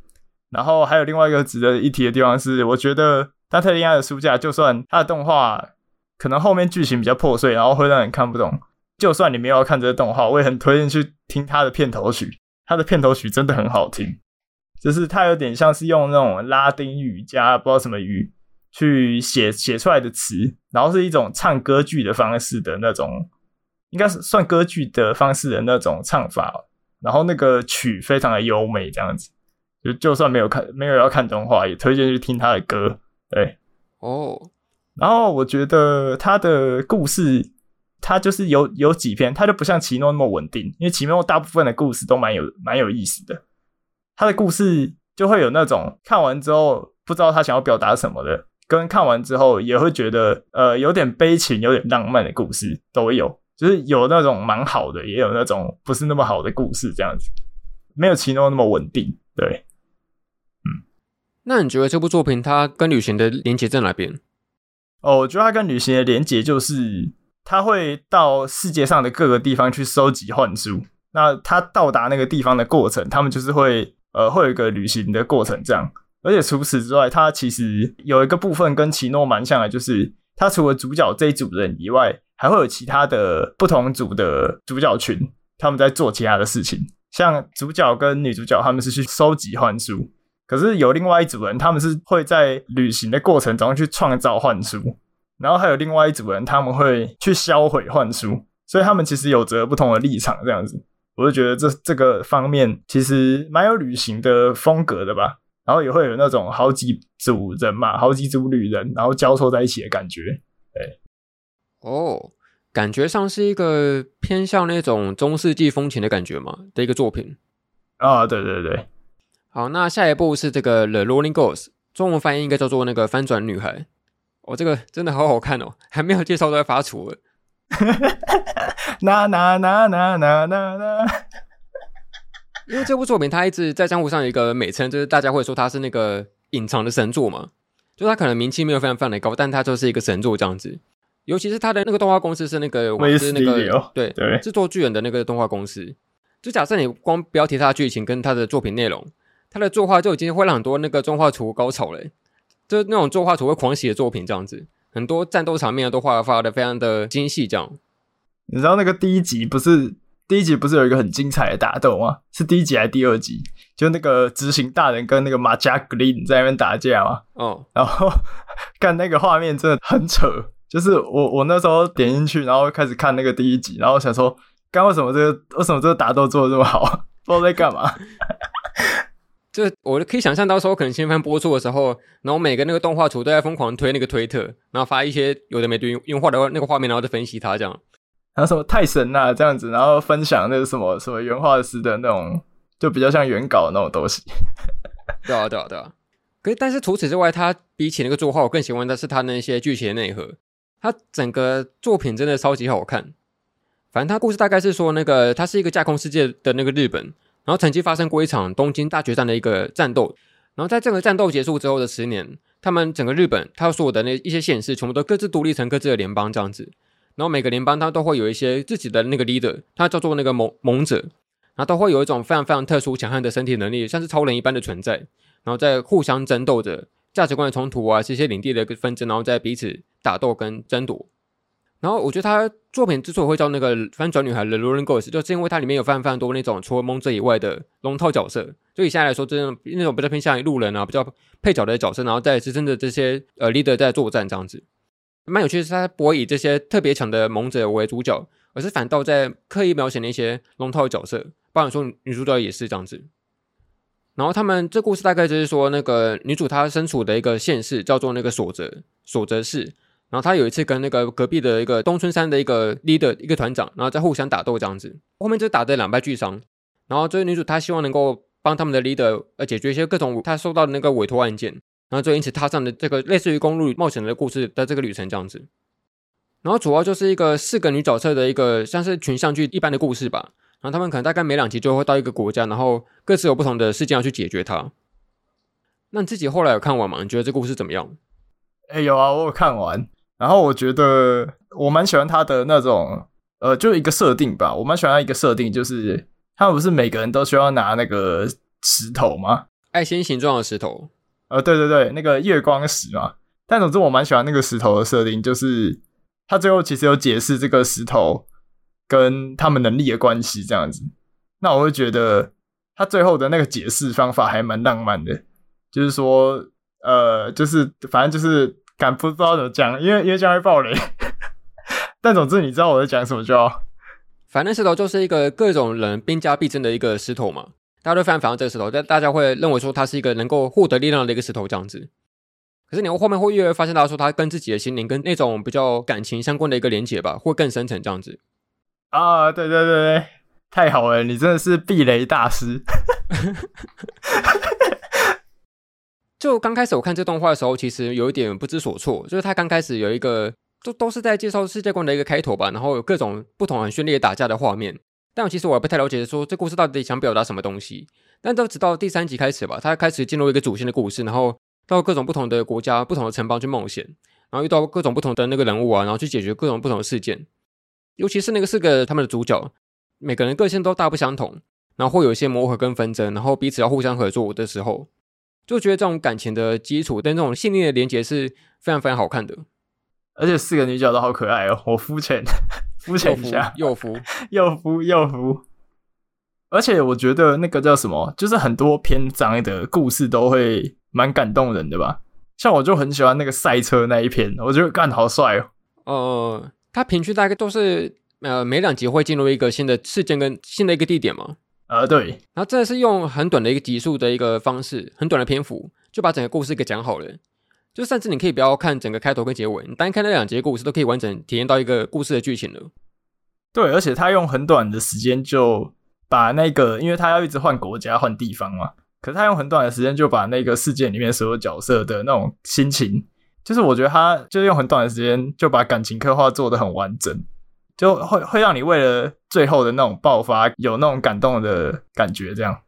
然后还有另外一个值得一提的地方是，我觉得丹特利安的书架，就算他的动画可能后面剧情比较破碎，然后会让人看不懂。就算你没有看这个动画，我也很推荐去听他的片头曲。他的片头曲真的很好听，就是他有点像是用那种拉丁语加不知道什么语去写写出来的词，然后是一种唱歌剧的方式的那种，应该是算歌剧的方式的那种唱法。然后那个曲非常的优美，这样子，就就算没有看没有要看动画，也推荐去听他的歌。对，哦，然后我觉得他的故事。他就是有有几篇，他就不像奇诺那么稳定，因为奇诺大部分的故事都蛮有蛮有意思的。他的故事就会有那种看完之后不知道他想要表达什么的，跟看完之后也会觉得呃有点悲情、有点浪漫的故事都有，就是有那种蛮好的，也有那种不是那么好的故事，这样子没有奇诺那么稳定。对，嗯，那你觉得这部作品它跟旅行的连接在哪边？哦，我觉得它跟旅行的连接就是。他会到世界上的各个地方去收集幻书。那他到达那个地方的过程，他们就是会呃会有一个旅行的过程这样。而且除此之外，他其实有一个部分跟奇诺蛮像的，就是他除了主角这一组人以外，还会有其他的不同组的主角群，他们在做其他的事情。像主角跟女主角他们是去收集幻书，可是有另外一组人，他们是会在旅行的过程中去创造幻书。然后还有另外一组人，他们会去销毁幻书，所以他们其实有着不同的立场，这样子，我就觉得这这个方面其实蛮有旅行的风格的吧。然后也会有那种好几组人嘛，好几组旅人，然后交错在一起的感觉。对，哦，感觉上是一个偏向那种中世纪风情的感觉嘛的一个作品。啊、哦，对对对。好，那下一部是这个《The Rolling Girls》，中文翻译应该叫做那个翻转女孩。我、哦、这个真的好好看哦，还没有介绍都要发厨了。那那那那那那那，因为这部作品它一直在江湖上有一个美称，就是大家会说它是那个隐藏的神作嘛，就它可能名气没有非常非常的高，但它就是一个神作这样子。尤其是它的那个动画公司是那个，是那个对对制作巨人的那个动画公司。就假设你光标题它的剧情跟它的作品内容，它的作画就已经会让很多那个中画图高潮了。就是那种作画图会狂喜的作品这样子，很多战斗场面都画发的非常的精细。这样，你知道那个第一集不是第一集不是有一个很精彩的打斗吗？是第一集还是第二集？就那个执行大人跟那个马加格林在那边打架嘛。哦，然后 看那个画面真的很扯。就是我我那时候点进去，然后开始看那个第一集，然后想说，刚为什么这个为什么这个打斗做的这么好？不知道在干嘛。就我可以想象到时候可能新番播出的时候，然后每个那个动画组都在疯狂推那个推特，然后发一些有的没的用画的那个画面，然后再分析它这样。然后什么太神啦这样子，然后分享那个什么什么原画师的那种，就比较像原稿的那种东西。对啊对啊对啊。可是但是除此之外，他比起那个作画，我更喜欢的是他那些剧情的内核。他整个作品真的超级好看。反正他故事大概是说，那个他是一个架空世界的那个日本。然后曾经发生过一场东京大决战的一个战斗，然后在这个战斗结束之后的十年，他们整个日本，他所有的那一些县市全部都各自独立成各自的联邦这样子。然后每个联邦它都会有一些自己的那个 leader，他叫做那个盟盟者，然后都会有一种非常非常特殊强悍的身体能力，像是超人一般的存在。然后在互相争斗着价值观的冲突啊，这些领地的纷争，然后在彼此打斗跟争夺。然后我觉得他作品之所以会叫那个翻转女孩的 Rolling Ghost，就是因为它里面有非常非常多那种除了蒙者以外的龙套角色。就以现在来说，这种那种比较偏向于路人啊，比较配角的角色，然后在支撑着这些呃 leader 在作战这样子，蛮有趣的是，他不会以这些特别强的猛者为主角，而是反倒在刻意描写那些龙套角色，包含说女主角也是这样子。然后他们这故事大概就是说，那个女主她身处的一个县市叫做那个所泽所泽市。然后他有一次跟那个隔壁的一个东村山的一个 leader 一个团长，然后在互相打斗这样子，后面就打得两败俱伤。然后这位女主她希望能够帮他们的 leader 呃解决一些各种她收到的那个委托案件，然后就因此踏上了这个类似于公路冒险的故事的这个旅程这样子。然后主要就是一个四个女角色的一个像是群像剧一般的故事吧。然后他们可能大概每两集就会到一个国家，然后各自有不同的事件要去解决它。那你自己后来有看完吗？你觉得这故事怎么样？哎，有啊，我有看完。然后我觉得我蛮喜欢他的那种，呃，就一个设定吧。我蛮喜欢他一个设定，就是他们不是每个人都需要拿那个石头吗？爱心形状的石头。呃，对对对，那个月光石嘛。但总之我蛮喜欢那个石头的设定，就是他最后其实有解释这个石头跟他们能力的关系这样子。那我会觉得他最后的那个解释方法还蛮浪漫的，就是说，呃，就是反正就是。敢不知道怎么讲，因为因为将会爆雷。但总之你知道我在讲什么就好。反正石头就是一个各种人兵家必争的一个石头嘛，大家都非常反对这个石头，但大家会认为说它是一个能够获得力量的一个石头这样子。可是你后面会越来越发现，他说他跟自己的心灵跟那种比较感情相关的一个连接吧，会更深层这样子。啊，对对对对，太好了，你真的是避雷大师。就刚开始我看这动画的时候，其实有一点不知所措。就是他刚开始有一个，都都是在介绍世界观的一个开头吧，然后有各种不同很绚丽的打架的画面。但其实我还不太了解说这故事到底想表达什么东西。但都直到第三集开始吧，他开始进入一个主线的故事，然后到各种不同的国家、不同的城邦去冒险，然后遇到各种不同的那个人物啊，然后去解决各种不同的事件。尤其是那个四个他们的主角，每个人个性都大不相同，然后会有一些磨合跟纷争，然后彼此要互相合作的时候。就觉得这种感情的基础跟这种信念的连接是非常非常好看的，而且四个女角都好可爱哦。我肤浅，肤浅一下，又肤 又肤又肤。而且我觉得那个叫什么，就是很多篇章的故事都会蛮感动人的吧。像我就很喜欢那个赛车那一篇，我觉得干好帅哦。呃，它平均大概都是呃每两集会进入一个新的事件跟新的一个地点嘛。呃，对，然后这是用很短的一个集数的一个方式，很短的篇幅就把整个故事给讲好了。就甚至你可以不要看整个开头跟结尾，你单看那两节故事都可以完整体验到一个故事的剧情了。对，而且他用很短的时间就把那个，因为他要一直换国家、换地方嘛，可是他用很短的时间就把那个事件里面所有角色的那种心情，就是我觉得他就是用很短的时间就把感情刻画做的很完整。就会会让你为了最后的那种爆发有那种感动的感觉，这样。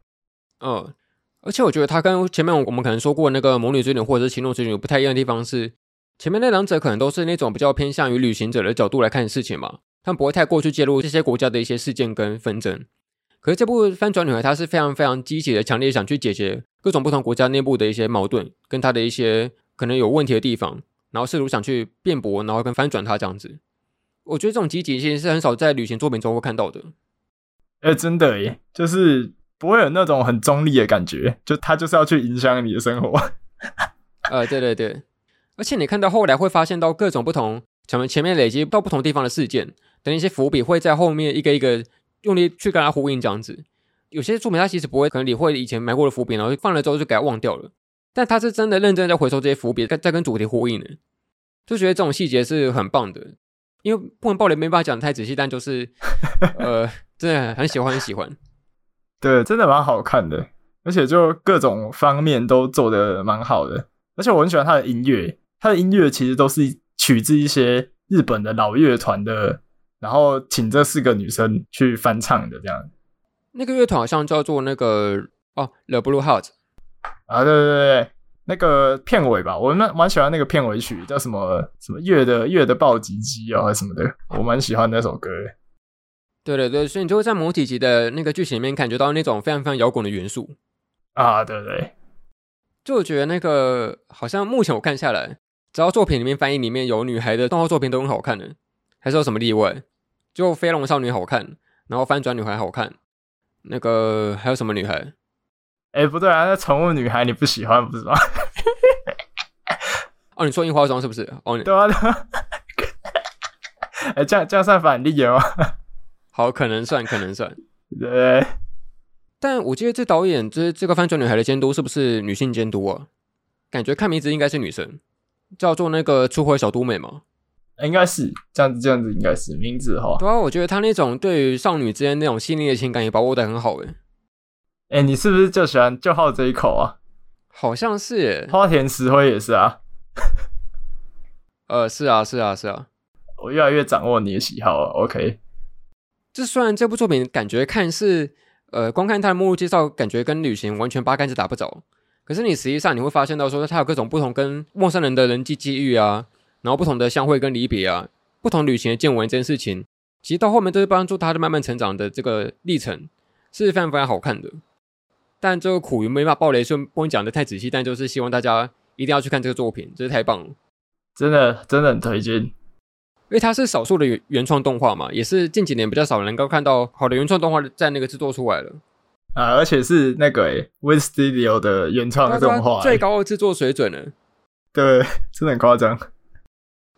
嗯，而且我觉得他跟前面我们可能说过那个《魔女之旅》或者是《情路之旅》不太一样的地方是，前面那两者可能都是那种比较偏向于旅行者的角度来看事情嘛，他们不会太过去介入这些国家的一些事件跟纷争。可是这部《翻转女孩》她是非常非常积极的、强烈想去解决各种不同国家内部的一些矛盾，跟她的一些可能有问题的地方。然后试图想去辩驳，然后跟翻转它这样子。我觉得这种积极性是很少在旅行作品中会看到的。哎、真的耶，就是不会有那种很中立的感觉，就他就是要去影响你的生活。呃，对对对，而且你看到后来会发现到各种不同，咱们前面累积到不同地方的事件，等一些伏笔会在后面一个一个用力去跟它呼应这样子。有些作品他其实不会可能你会以前埋过的伏笔，然后放了之后就给它忘掉了，但他是真的认真在回收这些伏笔，在在跟主题呼应的，就觉得这种细节是很棒的。因为不能暴雷，没办法讲的太仔细，但就是呃，真的很喜欢，很喜欢。对，真的蛮好看的，而且就各种方面都做的蛮好的。而且我很喜欢他的音乐，他的音乐其实都是取自一些日本的老乐团的，然后请这四个女生去翻唱的这样。那个乐团好像叫做那个哦，The Blue Heart 啊，对对对。那个片尾吧，我蛮蛮喜欢那个片尾曲，叫什么什么月的月的暴击机啊，还是什么的，我蛮喜欢那首歌的。对对对，所以你就会在某几集的那个剧情里面感觉到那种非常非常摇滚的元素啊，对对。就我觉得那个好像目前我看下来，只要作品里面翻译里面有女孩的动画作品都很好看的，还是有什么例外？就飞龙少女好看，然后翻转女孩好看，那个还有什么女孩？哎，不对啊，那宠物女孩你不喜欢不是吗？哦，你说樱花妆是不是？哦，对啊，对啊。哎，这样这样算反例吗？好，可能算，可能算。对。但我记得这导演这这个翻转女孩的监督是不是女性监督啊？感觉看名字应该是女生，叫做那个初回小都美嘛？应该是这样子，这样子应该是名字哈。对啊，我觉得他那种对于少女之间那种细腻的情感也把握的很好诶。哎、欸，你是不是就喜欢就好这一口啊？好像是耶，花田石灰也是啊。呃，是啊，是啊，是啊。我越来越掌握你的喜好了。OK。这虽然这部作品感觉看似，呃，光看它的目录介绍，感觉跟旅行完全八竿子打不着。可是你实际上你会发现到说，它有各种不同跟陌生人的人际际遇啊，然后不同的相会跟离别啊，不同旅行的见闻这件事情，其实到后面都是帮助他的慢慢成长的这个历程，是非常非常好看的。但这个苦于没法爆雷，所以不能讲的太仔细。但就是希望大家一定要去看这个作品，真是太棒了，真的真的很推荐。因为它是少数的原原创动画嘛，也是近几年比较少能够看到好的原创动画在那个制作出来了啊，而且是那个诶 Wit Studio 的原创动画，最高的制作水准了。对，真的很夸张。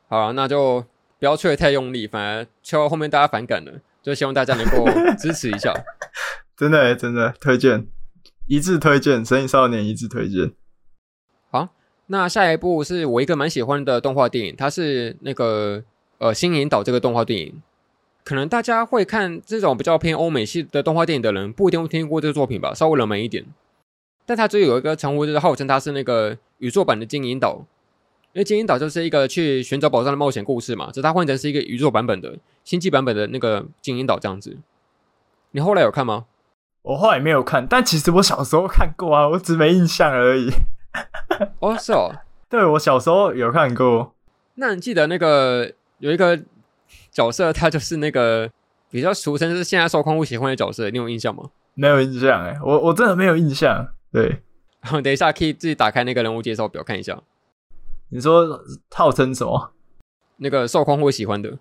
好啊，那就不要吹得太用力，反而吹到后面大家反感了，就希望大家能够 支持一下。真的真的推荐。一致推荐《神隐少年》，一致推荐。好，那下一部是我一个蛮喜欢的动画电影，它是那个呃《星银岛》这个动画电影。可能大家会看这种比较偏欧美系的动画电影的人，不一定会听过这个作品吧，稍微冷门一点。但它这有一个称呼，就是号称它是那个宇宙版的《金银岛》，因为《金银岛》就是一个去寻找宝藏的冒险故事嘛，只是它换成是一个宇宙版本的星际版本的那个《金银岛》这样子。你后来有看吗？我后来没有看，但其实我小时候看过啊，我只没印象而已。哦，是哦，对，我小时候有看过。那你记得那个有一个角色，他就是那个比较俗称是现在受控物喜欢的角色，你有印象吗？没有印象哎，我我真的没有印象。对，然 后等一下可以自己打开那个人物介绍表看一下。你说号称什么？那个受控会喜欢的。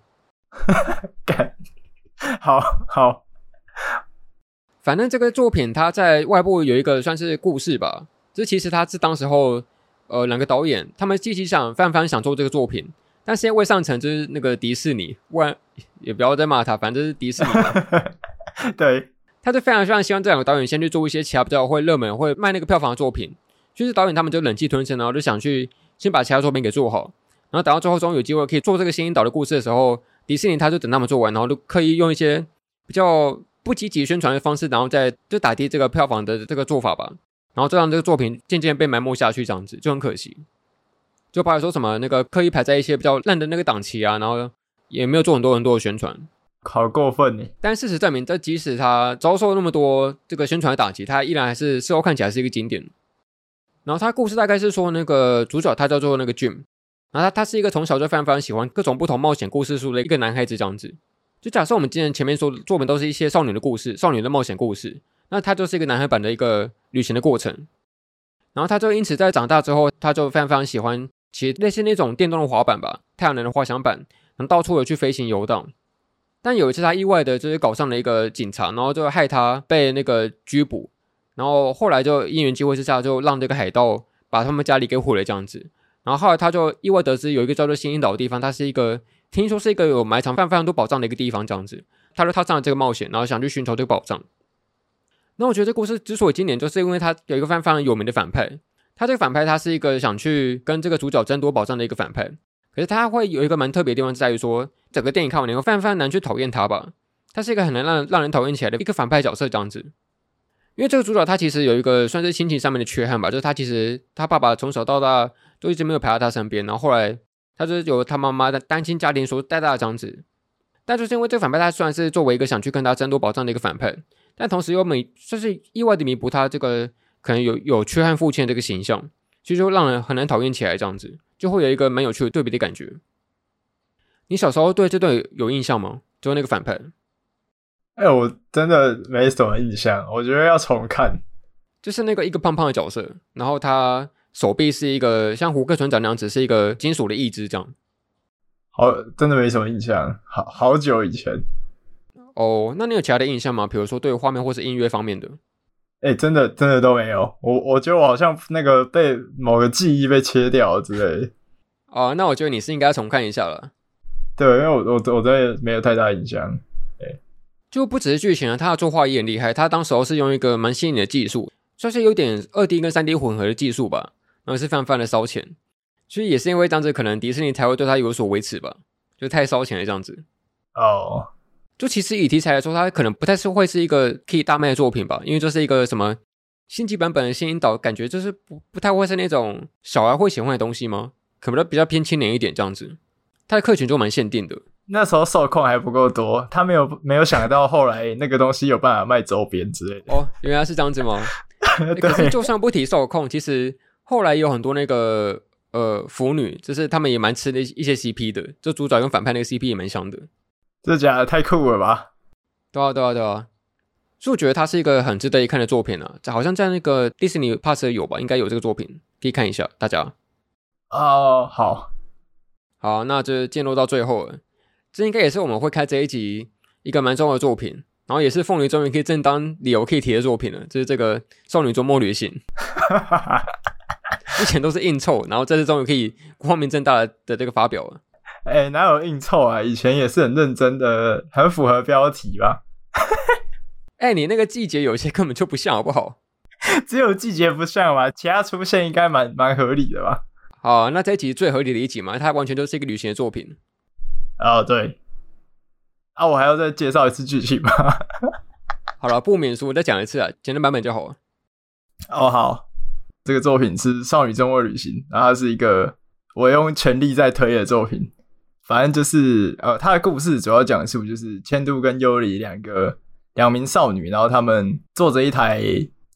干，好好。反正这个作品，它在外部有一个算是故事吧。这其实它是当时候，呃，两个导演他们积极想、非常非常想做这个作品，但是因为上层就是那个迪士尼，不然也不要再骂他，反正就是迪士尼嘛。对，他就非常非常希望这两个导演先去做一些其他比较会热门、会卖那个票房的作品。就是导演他们就忍气吞声，然后就想去先把其他作品给做好，然后等到最后终于有机会可以做这个星银岛的故事的时候，迪士尼他就等他们做完，然后就刻意用一些比较。不积极宣传的方式，然后再就打低这个票房的这个做法吧，然后这让这个作品渐渐被埋没下去，这样子就很可惜。就怕说什么那个刻意排在一些比较烂的那个档期啊，然后也没有做很多很多的宣传，好过分呢。但事实证明，这即使他遭受那么多这个宣传的打击，他依然还是事后看起来是一个经典。然后他故事大概是说，那个主角他叫做那个 Jim，然后他他是一个从小就非常非常喜欢各种不同冒险故事书的一个男孩子，这样子。就假设我们今天前面说的作品都是一些少女的故事，少女的冒险故事，那他就是一个男孩版的一个旅行的过程。然后他就因此在长大之后，他就非常非常喜欢其实类似那种电动的滑板吧，太阳能的滑翔板，能到处的去飞行游荡。但有一次他意外的就是搞上了一个警察，然后就害他被那个拘捕，然后后来就因缘际会之下，就让这个海盗把他们家里给毁了这样子。然后后来他就意外得知有一个叫做星星岛的地方，它是一个听说是一个有埋藏非常非常多宝藏的一个地方这样子。他说他上了这个冒险，然后想去寻求这个宝藏。那我觉得这故事之所以经典，就是因为他有一个非常非常有名的反派。他这个反派他是一个想去跟这个主角争夺宝藏的一个反派。可是他会有一个蛮特别的地方，在于说，整个电影看完你会非常非常难去讨厌他吧？他是一个很难让让人讨厌起来的一个反派角色这样子。因为这个主角他其实有一个算是亲情上面的缺憾吧，就是他其实他爸爸从小到大都一直没有陪在他身边，然后后来他就是由他妈妈的单亲家庭所带大的这样子。但就是因为这个反派，他虽然是作为一个想去跟他争夺宝藏的一个反派，但同时又没就是意外的弥补他这个可能有有缺憾父亲的这个形象，其实就让人很难讨厌起来这样子。就会有一个蛮有趣的对比的感觉。你小时候对这段有印象吗？就那个反派？哎、欸，我真的没什么印象。我觉得要重看。就是那个一个胖胖的角色，然后他手臂是一个像胡克船长那样子，是一个金属的义肢这样。好，真的没什么印象。好好久以前。哦，那你有其他的印象吗？比如说对画面或是音乐方面的？哎、欸，真的真的都没有。我我觉得我好像那个被某个记忆被切掉之类的。哦，那我觉得你是应该重看一下了。对，因为我我我真的没有太大印象。哎，就不只是剧情啊，他的作画也很厉害。他当时候是用一个蛮新颖的技术，算是有点二 D 跟三 D 混合的技术吧，然后是非常非常的烧钱。所以也是因为这样子，可能迪士尼才会对他有所维持吧，就太烧钱了这样子。哦。就其实以题材来说，它可能不太是会是一个可以大卖的作品吧，因为这是一个什么星级版本的星星岛，感觉就是不不太会是那种小孩会喜欢的东西吗？可能比较偏青年一点这样子，它的客群就蛮限定的。那时候受控还不够多，他没有没有想到后来 那个东西有办法卖周边之类的。哦，原来是这样子吗？对可是就算不提受控，其实后来有很多那个呃腐女，就是他们也蛮吃的一些 CP 的，就主角跟反派那个 CP 也蛮香的。这假的太酷了吧？对啊，对啊，对啊！所以我觉得它是一个很值得一看的作品啊。好像在那个迪士尼 Plus 有吧？应该有这个作品，可以看一下。大家哦，好，好，那就进入到最后了。这应该也是我们会开这一集一个蛮重要的作品，然后也是凤梨终于可以正当理由可以提的作品了，就是这个《少女周末旅行 》。之前都是硬凑，然后这次终于可以光明正大的的这个发表了。哎、欸，哪有硬凑啊？以前也是很认真的，很符合标题吧？哎、欸，你那个季节有些根本就不像，好不好？只有季节不像吧，其他出现应该蛮蛮合理的吧？好，那这一集最合理的一集嘛，它完全就是一个旅行的作品。哦，对。啊，我还要再介绍一次剧情吗？好了，不免说，我再讲一次啊，简单版本就好了。哦，好，这个作品是《少女周末旅行》，然后它是一个我用全力在推的作品。反正就是，呃，他的故事主要讲述就是千度跟优里两个两名少女，然后他们坐着一台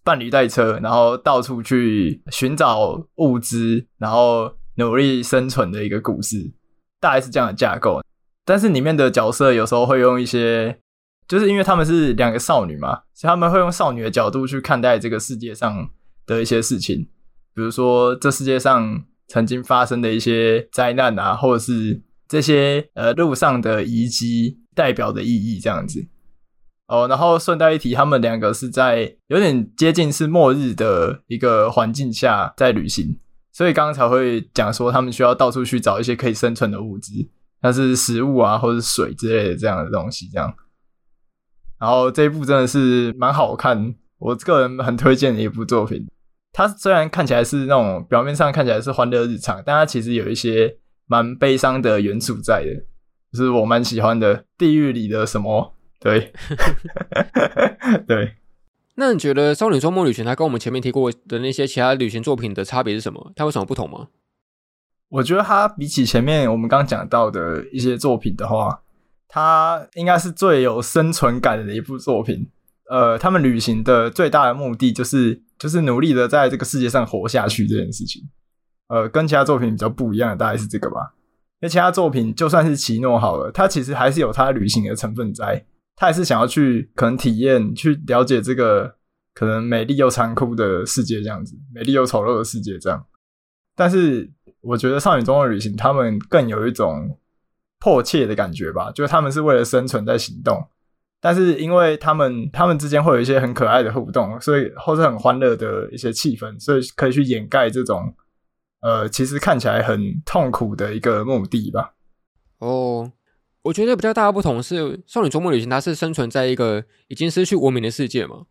伴侣代车，然后到处去寻找物资，然后努力生存的一个故事，大概是这样的架构。但是里面的角色有时候会用一些，就是因为他们是两个少女嘛，所以他们会用少女的角度去看待这个世界上的一些事情，比如说这世界上曾经发生的一些灾难啊，或者是。这些呃路上的遗迹代表的意义这样子哦，然后顺带一提，他们两个是在有点接近是末日的一个环境下在旅行，所以刚才会讲说他们需要到处去找一些可以生存的物资，像是食物啊或者水之类的这样的东西这样。然后这一部真的是蛮好看，我个人很推荐的一部作品。它虽然看起来是那种表面上看起来是欢乐日常，但它其实有一些。蛮悲伤的元素在的，就是我蛮喜欢的地狱里的什么？对，对。那你觉得《少女周末旅行》它跟我们前面提过的那些其他旅行作品的差别是什么？它有什么不同吗？我觉得它比起前面我们刚讲到的一些作品的话，它应该是最有生存感的一部作品。呃，他们旅行的最大的目的就是就是努力的在这个世界上活下去这件事情。呃，跟其他作品比较不一样的大概是这个吧。因为其他作品就算是奇诺好了，他其实还是有他旅行的成分在，他还是想要去可能体验、去了解这个可能美丽又残酷的世界这样子，美丽又丑陋的世界这样。但是我觉得少女中的旅行他们更有一种迫切的感觉吧，就是他们是为了生存在行动，但是因为他们他们之间会有一些很可爱的互动，所以或是很欢乐的一些气氛，所以可以去掩盖这种呃其实看起来很痛苦的一个目的吧。哦，我觉得比较大的不同是少女周末旅行，它是生存在一个已经失去文明的世界嘛。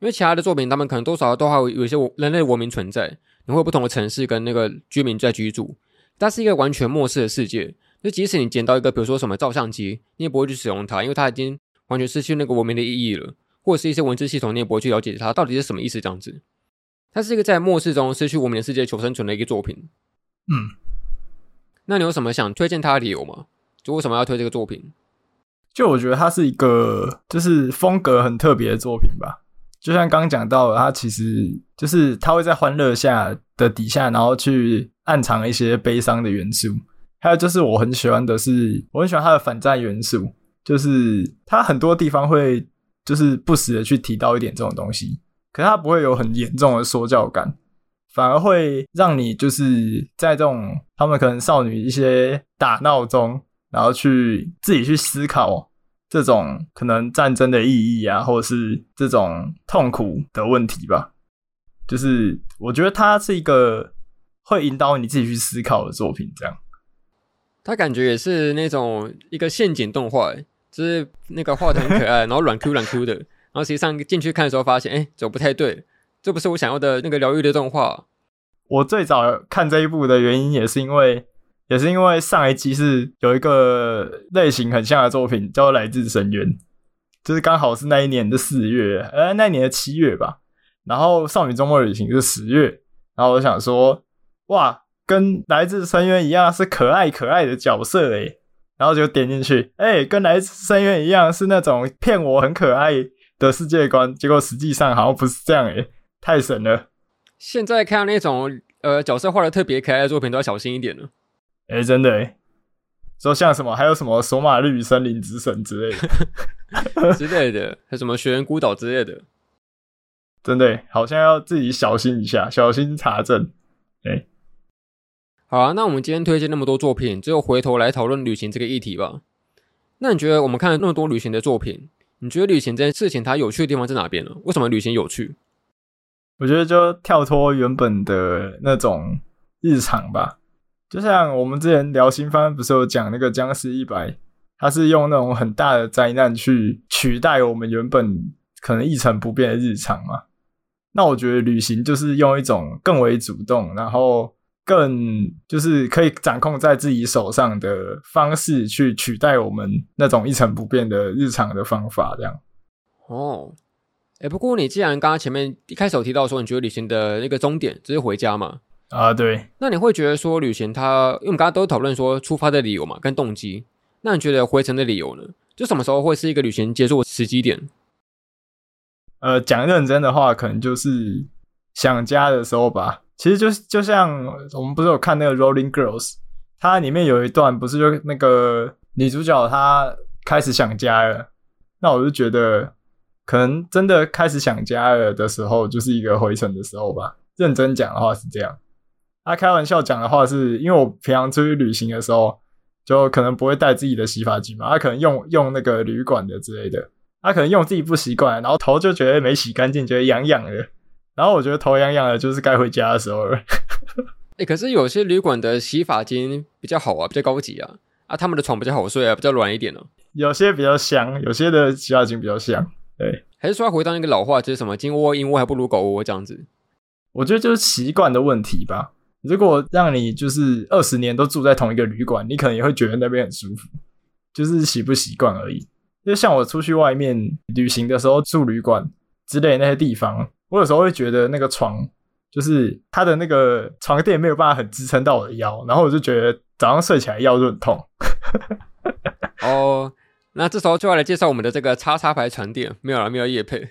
因为其他的作品，他们可能多少都还有有一些人类文明存在，你会有不同的城市跟那个居民在居住，它是一个完全末世的世界。就即使你捡到一个，比如说什么照相机，你也不会去使用它，因为它已经完全失去那个文明的意义了。或者是一些文字系统，你也不会去了解它到底是什么意思。这样子，它是一个在末世中失去文明的世界求生存的一个作品。嗯，那你有什么想推荐它的理由吗？就为什么要推这个作品？就我觉得它是一个就是风格很特别的作品吧。就像刚刚讲到的，它其实就是它会在欢乐下的底下，然后去暗藏一些悲伤的元素。还有就是我很喜欢的是，我很喜欢它的反战元素，就是它很多地方会就是不时的去提到一点这种东西，可是它不会有很严重的说教感，反而会让你就是在这种他们可能少女一些打闹中，然后去自己去思考。这种可能战争的意义啊，或者是这种痛苦的问题吧，就是我觉得它是一个会引导你自己去思考的作品。这样，它感觉也是那种一个陷阱动画，就是那个画得很可爱，然后软 Q 软 Q 的，然后实际上进去看的时候发现，哎，走不太对，这不是我想要的那个疗愈的动画。我最早看这一部的原因也是因为。也是因为上一集是有一个类型很像的作品，叫《来自深渊》，就是刚好是那一年的四月，呃，那一年的七月吧。然后《少女周末旅行》是十月，然后我想说，哇，跟《来自深渊》一样是可爱可爱的角色诶，然后就点进去，哎，跟《来自深渊》一样是那种骗我很可爱的世界观，结果实际上好像不是这样诶，太神了！现在看到那种呃角色画的特别可爱的作品，都要小心一点了。哎、欸，真的哎，说像什么，还有什么索马绿森林之神之类的 之类的，还有什么雪原孤岛之类的，真的好像要自己小心一下，小心查证。哎、欸，好啊，那我们今天推荐那么多作品，最后回头来讨论旅行这个议题吧。那你觉得我们看了那么多旅行的作品，你觉得旅行这件事情它有趣的地方在哪边呢？为什么旅行有趣？我觉得就跳脱原本的那种日常吧。就像我们之前聊新番，不是有讲那个僵尸一百，它是用那种很大的灾难去取代我们原本可能一成不变的日常嘛。那我觉得旅行就是用一种更为主动，然后更就是可以掌控在自己手上的方式去取代我们那种一成不变的日常的方法，这样。哦，哎、欸，不过你既然刚刚前面一开始有提到说，你觉得旅行的那个终点就是回家嘛？啊，对，那你会觉得说旅行它，因为我们刚刚都讨论说出发的理由嘛，跟动机，那你觉得回程的理由呢？就什么时候会是一个旅行结束的时机点？呃，讲认真的话，可能就是想家的时候吧。其实就是就像我们不是有看那个《Rolling Girls》，它里面有一段不是就那个女主角她开始想家了，那我就觉得可能真的开始想家了的时候，就是一个回程的时候吧。认真讲的话是这样。他、开玩笑讲的话是，因为我平常出去旅行的时候，就可能不会带自己的洗发精嘛，他、可能用用那个旅馆的之类的，他、可能用自己不习惯，然后头就觉得没洗干净，觉得痒痒的，然后我觉得头痒痒的，就是该回家的时候了。哎、欸，可是有些旅馆的洗发精比较好啊，比较高级啊，啊，他们的床比较好睡啊，比较软一点哦、啊。有些比较香，有些的洗发精比较香，对。还是说要回到那个老话，就是什么金窝银窝还不如狗窝这样子？我觉得就是习惯的问题吧。如果让你就是二十年都住在同一个旅馆，你可能也会觉得那边很舒服，就是习不习惯而已。就像我出去外面旅行的时候住旅馆之类那些地方，我有时候会觉得那个床就是它的那个床垫没有办法很支撑到我的腰，然后我就觉得早上睡起来腰就很痛。哦，那这时候就要来介绍我们的这个叉叉牌床垫，没有了，没有业配。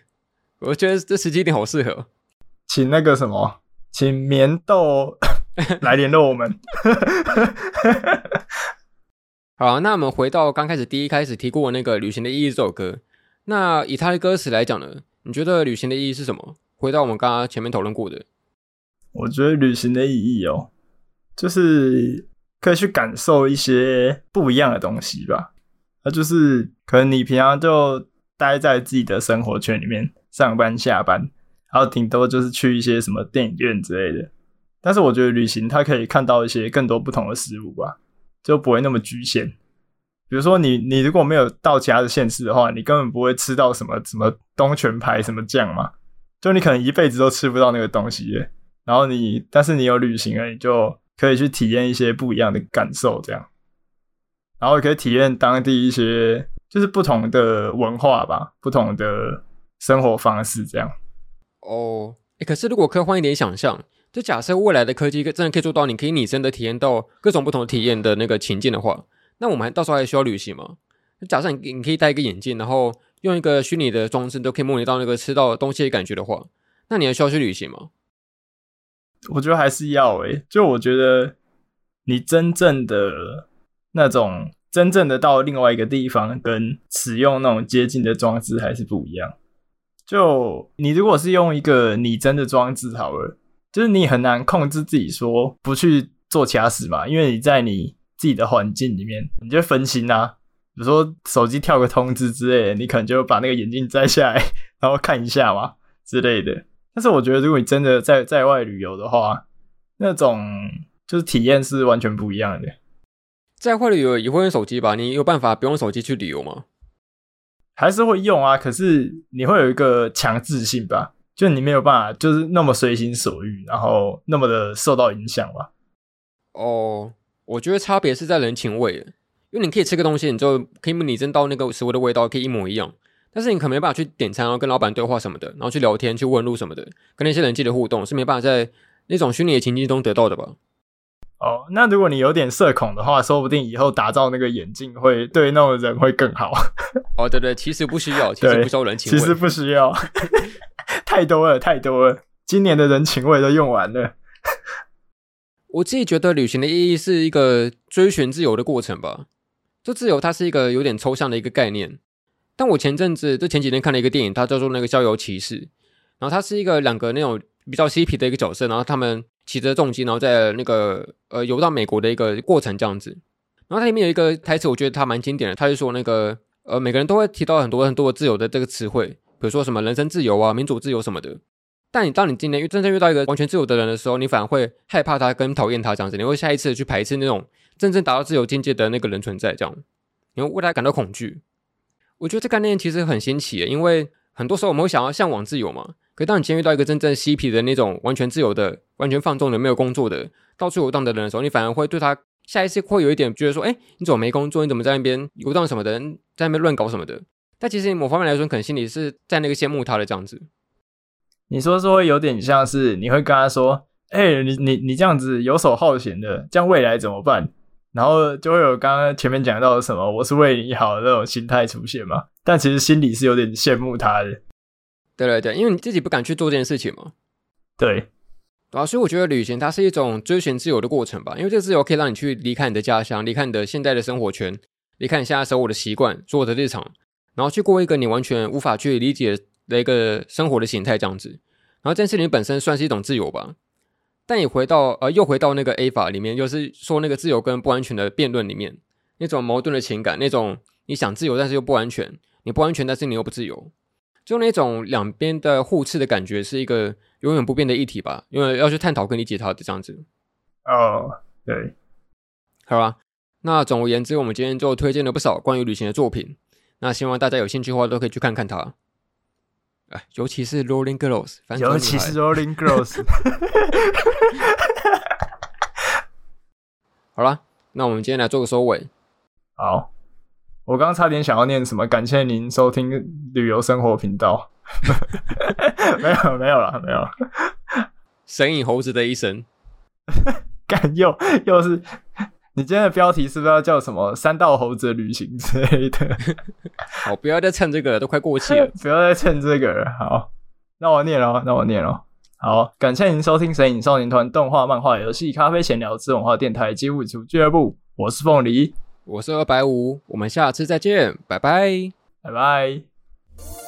我觉得这时机点好适合，请那个什么，请棉豆。来联络我们。好，那我们回到刚开始第一开始提过那个《旅行的意义》这首歌。那以它的歌词来讲呢，你觉得旅行的意义是什么？回到我们刚刚前面讨论过的，我觉得旅行的意义哦，就是可以去感受一些不一样的东西吧。那就是可能你平常就待在自己的生活圈里面，上班下班，然后顶多就是去一些什么电影院之类的。但是我觉得旅行它可以看到一些更多不同的事物吧，就不会那么局限。比如说你你如果没有到其他的县市的话，你根本不会吃到什么什么东泉牌什么酱嘛，就你可能一辈子都吃不到那个东西。然后你但是你有旅行了，你就可以去体验一些不一样的感受，这样，然后也可以体验当地一些就是不同的文化吧，不同的生活方式这样。哦，诶，可是如果科幻一点想象，就假设未来的科技真的可以做到，你可以拟真的体验到各种不同的体验的那个情境的话。那我们还到时候还需要旅行吗？假设你你可以戴一个眼镜，然后用一个虚拟的装置都可以模拟到那个吃到东西的感觉的话，那你还需要去旅行吗？我觉得还是要诶、就我觉得你真正的那种真正的到另外一个地方，跟使用那种接近的装置还是不一样。就你如果是用一个拟真的装置好了，就是你很难控制自己说不去做其他事嘛，因为你在你。自己的环境里面，你就分心啊。比如说手机跳个通知之类的，你可能就把那个眼镜摘下来，然后看一下嘛之类的。但是我觉得，如果你真的在在外旅游的话，那种就是体验是完全不一样的。在外旅游也会用手机吧？你有办法不用手机去旅游吗？还是会用啊，可是你会有一个强制性吧？就你没有办法，就是那么随心所欲，然后那么的受到影响吧？哦。我觉得差别是在人情味，因为你可以吃个东西，你就可以拟真到那个食物的味道，可以一模一样。但是你可能没办法去点餐，然后跟老板对话什么的，然后去聊天、去问路什么的，跟那些人际的互动是没办法在那种虚拟的情境中得到的吧？哦，那如果你有点社恐的话，说不定以后打造那个眼镜会对那种人会更好。哦，对对，其实不需要，其实不需要人情味，其实不需要，太多了，太多了，今年的人情味都用完了。我自己觉得旅行的意义是一个追寻自由的过程吧。就自由它是一个有点抽象的一个概念。但我前阵子就前几天看了一个电影，它叫做那个《逍遥骑士》，然后它是一个两个那种比较嬉皮的一个角色，然后他们骑着重机，然后在那个呃游到美国的一个过程这样子。然后它里面有一个台词，我觉得它蛮经典的，他就说那个呃每个人都会提到很多很多自由的这个词汇，比如说什么人身自由啊、民主自由什么的。但你当你今天真正遇到一个完全自由的人的时候，你反而会害怕他跟讨厌他这样子，你会下意识的去排斥那种真正达到自由境界的那个人存在，这样你会为他感到恐惧。我觉得这概念其实很新奇，因为很多时候我们会想要向往自由嘛。可当你今天遇到一个真正嬉皮的那种完全自由的、完全放纵的、没有工作的、到处游荡的人的时候，你反而会对他下意识会有一点觉得说：哎，你怎么没工作？你怎么在那边游荡什么的，在那边乱搞什么的？但其实某方面来说，可能心里是在那个羡慕他的这样子。你说说，有点像是你会跟他说：“哎、你你你这样子游手好闲的，这样未来怎么办？”然后就会有刚刚前面讲到的什么“我是为你好”的那种心态出现嘛。但其实心里是有点羡慕他的。对对对，因为你自己不敢去做这件事情嘛。对，对啊，所以我觉得旅行它是一种追寻自由的过程吧。因为这个自由可以让你去离开你的家乡，离开你的现在的生活圈，离开你现在生活的习惯、所有的日常，然后去过一个你完全无法去理解的一个生活的形态这样子，然后这件事情本身算是一种自由吧，但也回到呃，又回到那个 A 法里面，就是说那个自由跟不安全的辩论里面，那种矛盾的情感，那种你想自由但是又不安全，你不安全但是你又不自由，就那种两边的互斥的感觉，是一个永远不变的议题吧，因为要去探讨跟理解它的这样子。哦，对，好吧，那总而言之，我们今天就推荐了不少关于旅行的作品，那希望大家有兴趣的话都可以去看看它。哎，尤其是 Rolling Girls，尤其是 Rolling Girls。好了，那我们今天来做个收尾。好，我刚刚差点想要念什么，感谢您收听旅游生活频道。没有，没有了，没有了。神隐猴子的一生，干又又是。你今天的标题是不是要叫什么“三道猴子旅行”之类的？好，不要再蹭这个了，都快过期了。不要再蹭这个了。好，那我念了，那我念了。好，感谢您收听《神影少年团》动画、漫画、游戏、咖啡闲聊之文化电台街舞组俱乐部。我是凤梨，我是二百五，我们下次再见，拜拜，拜拜。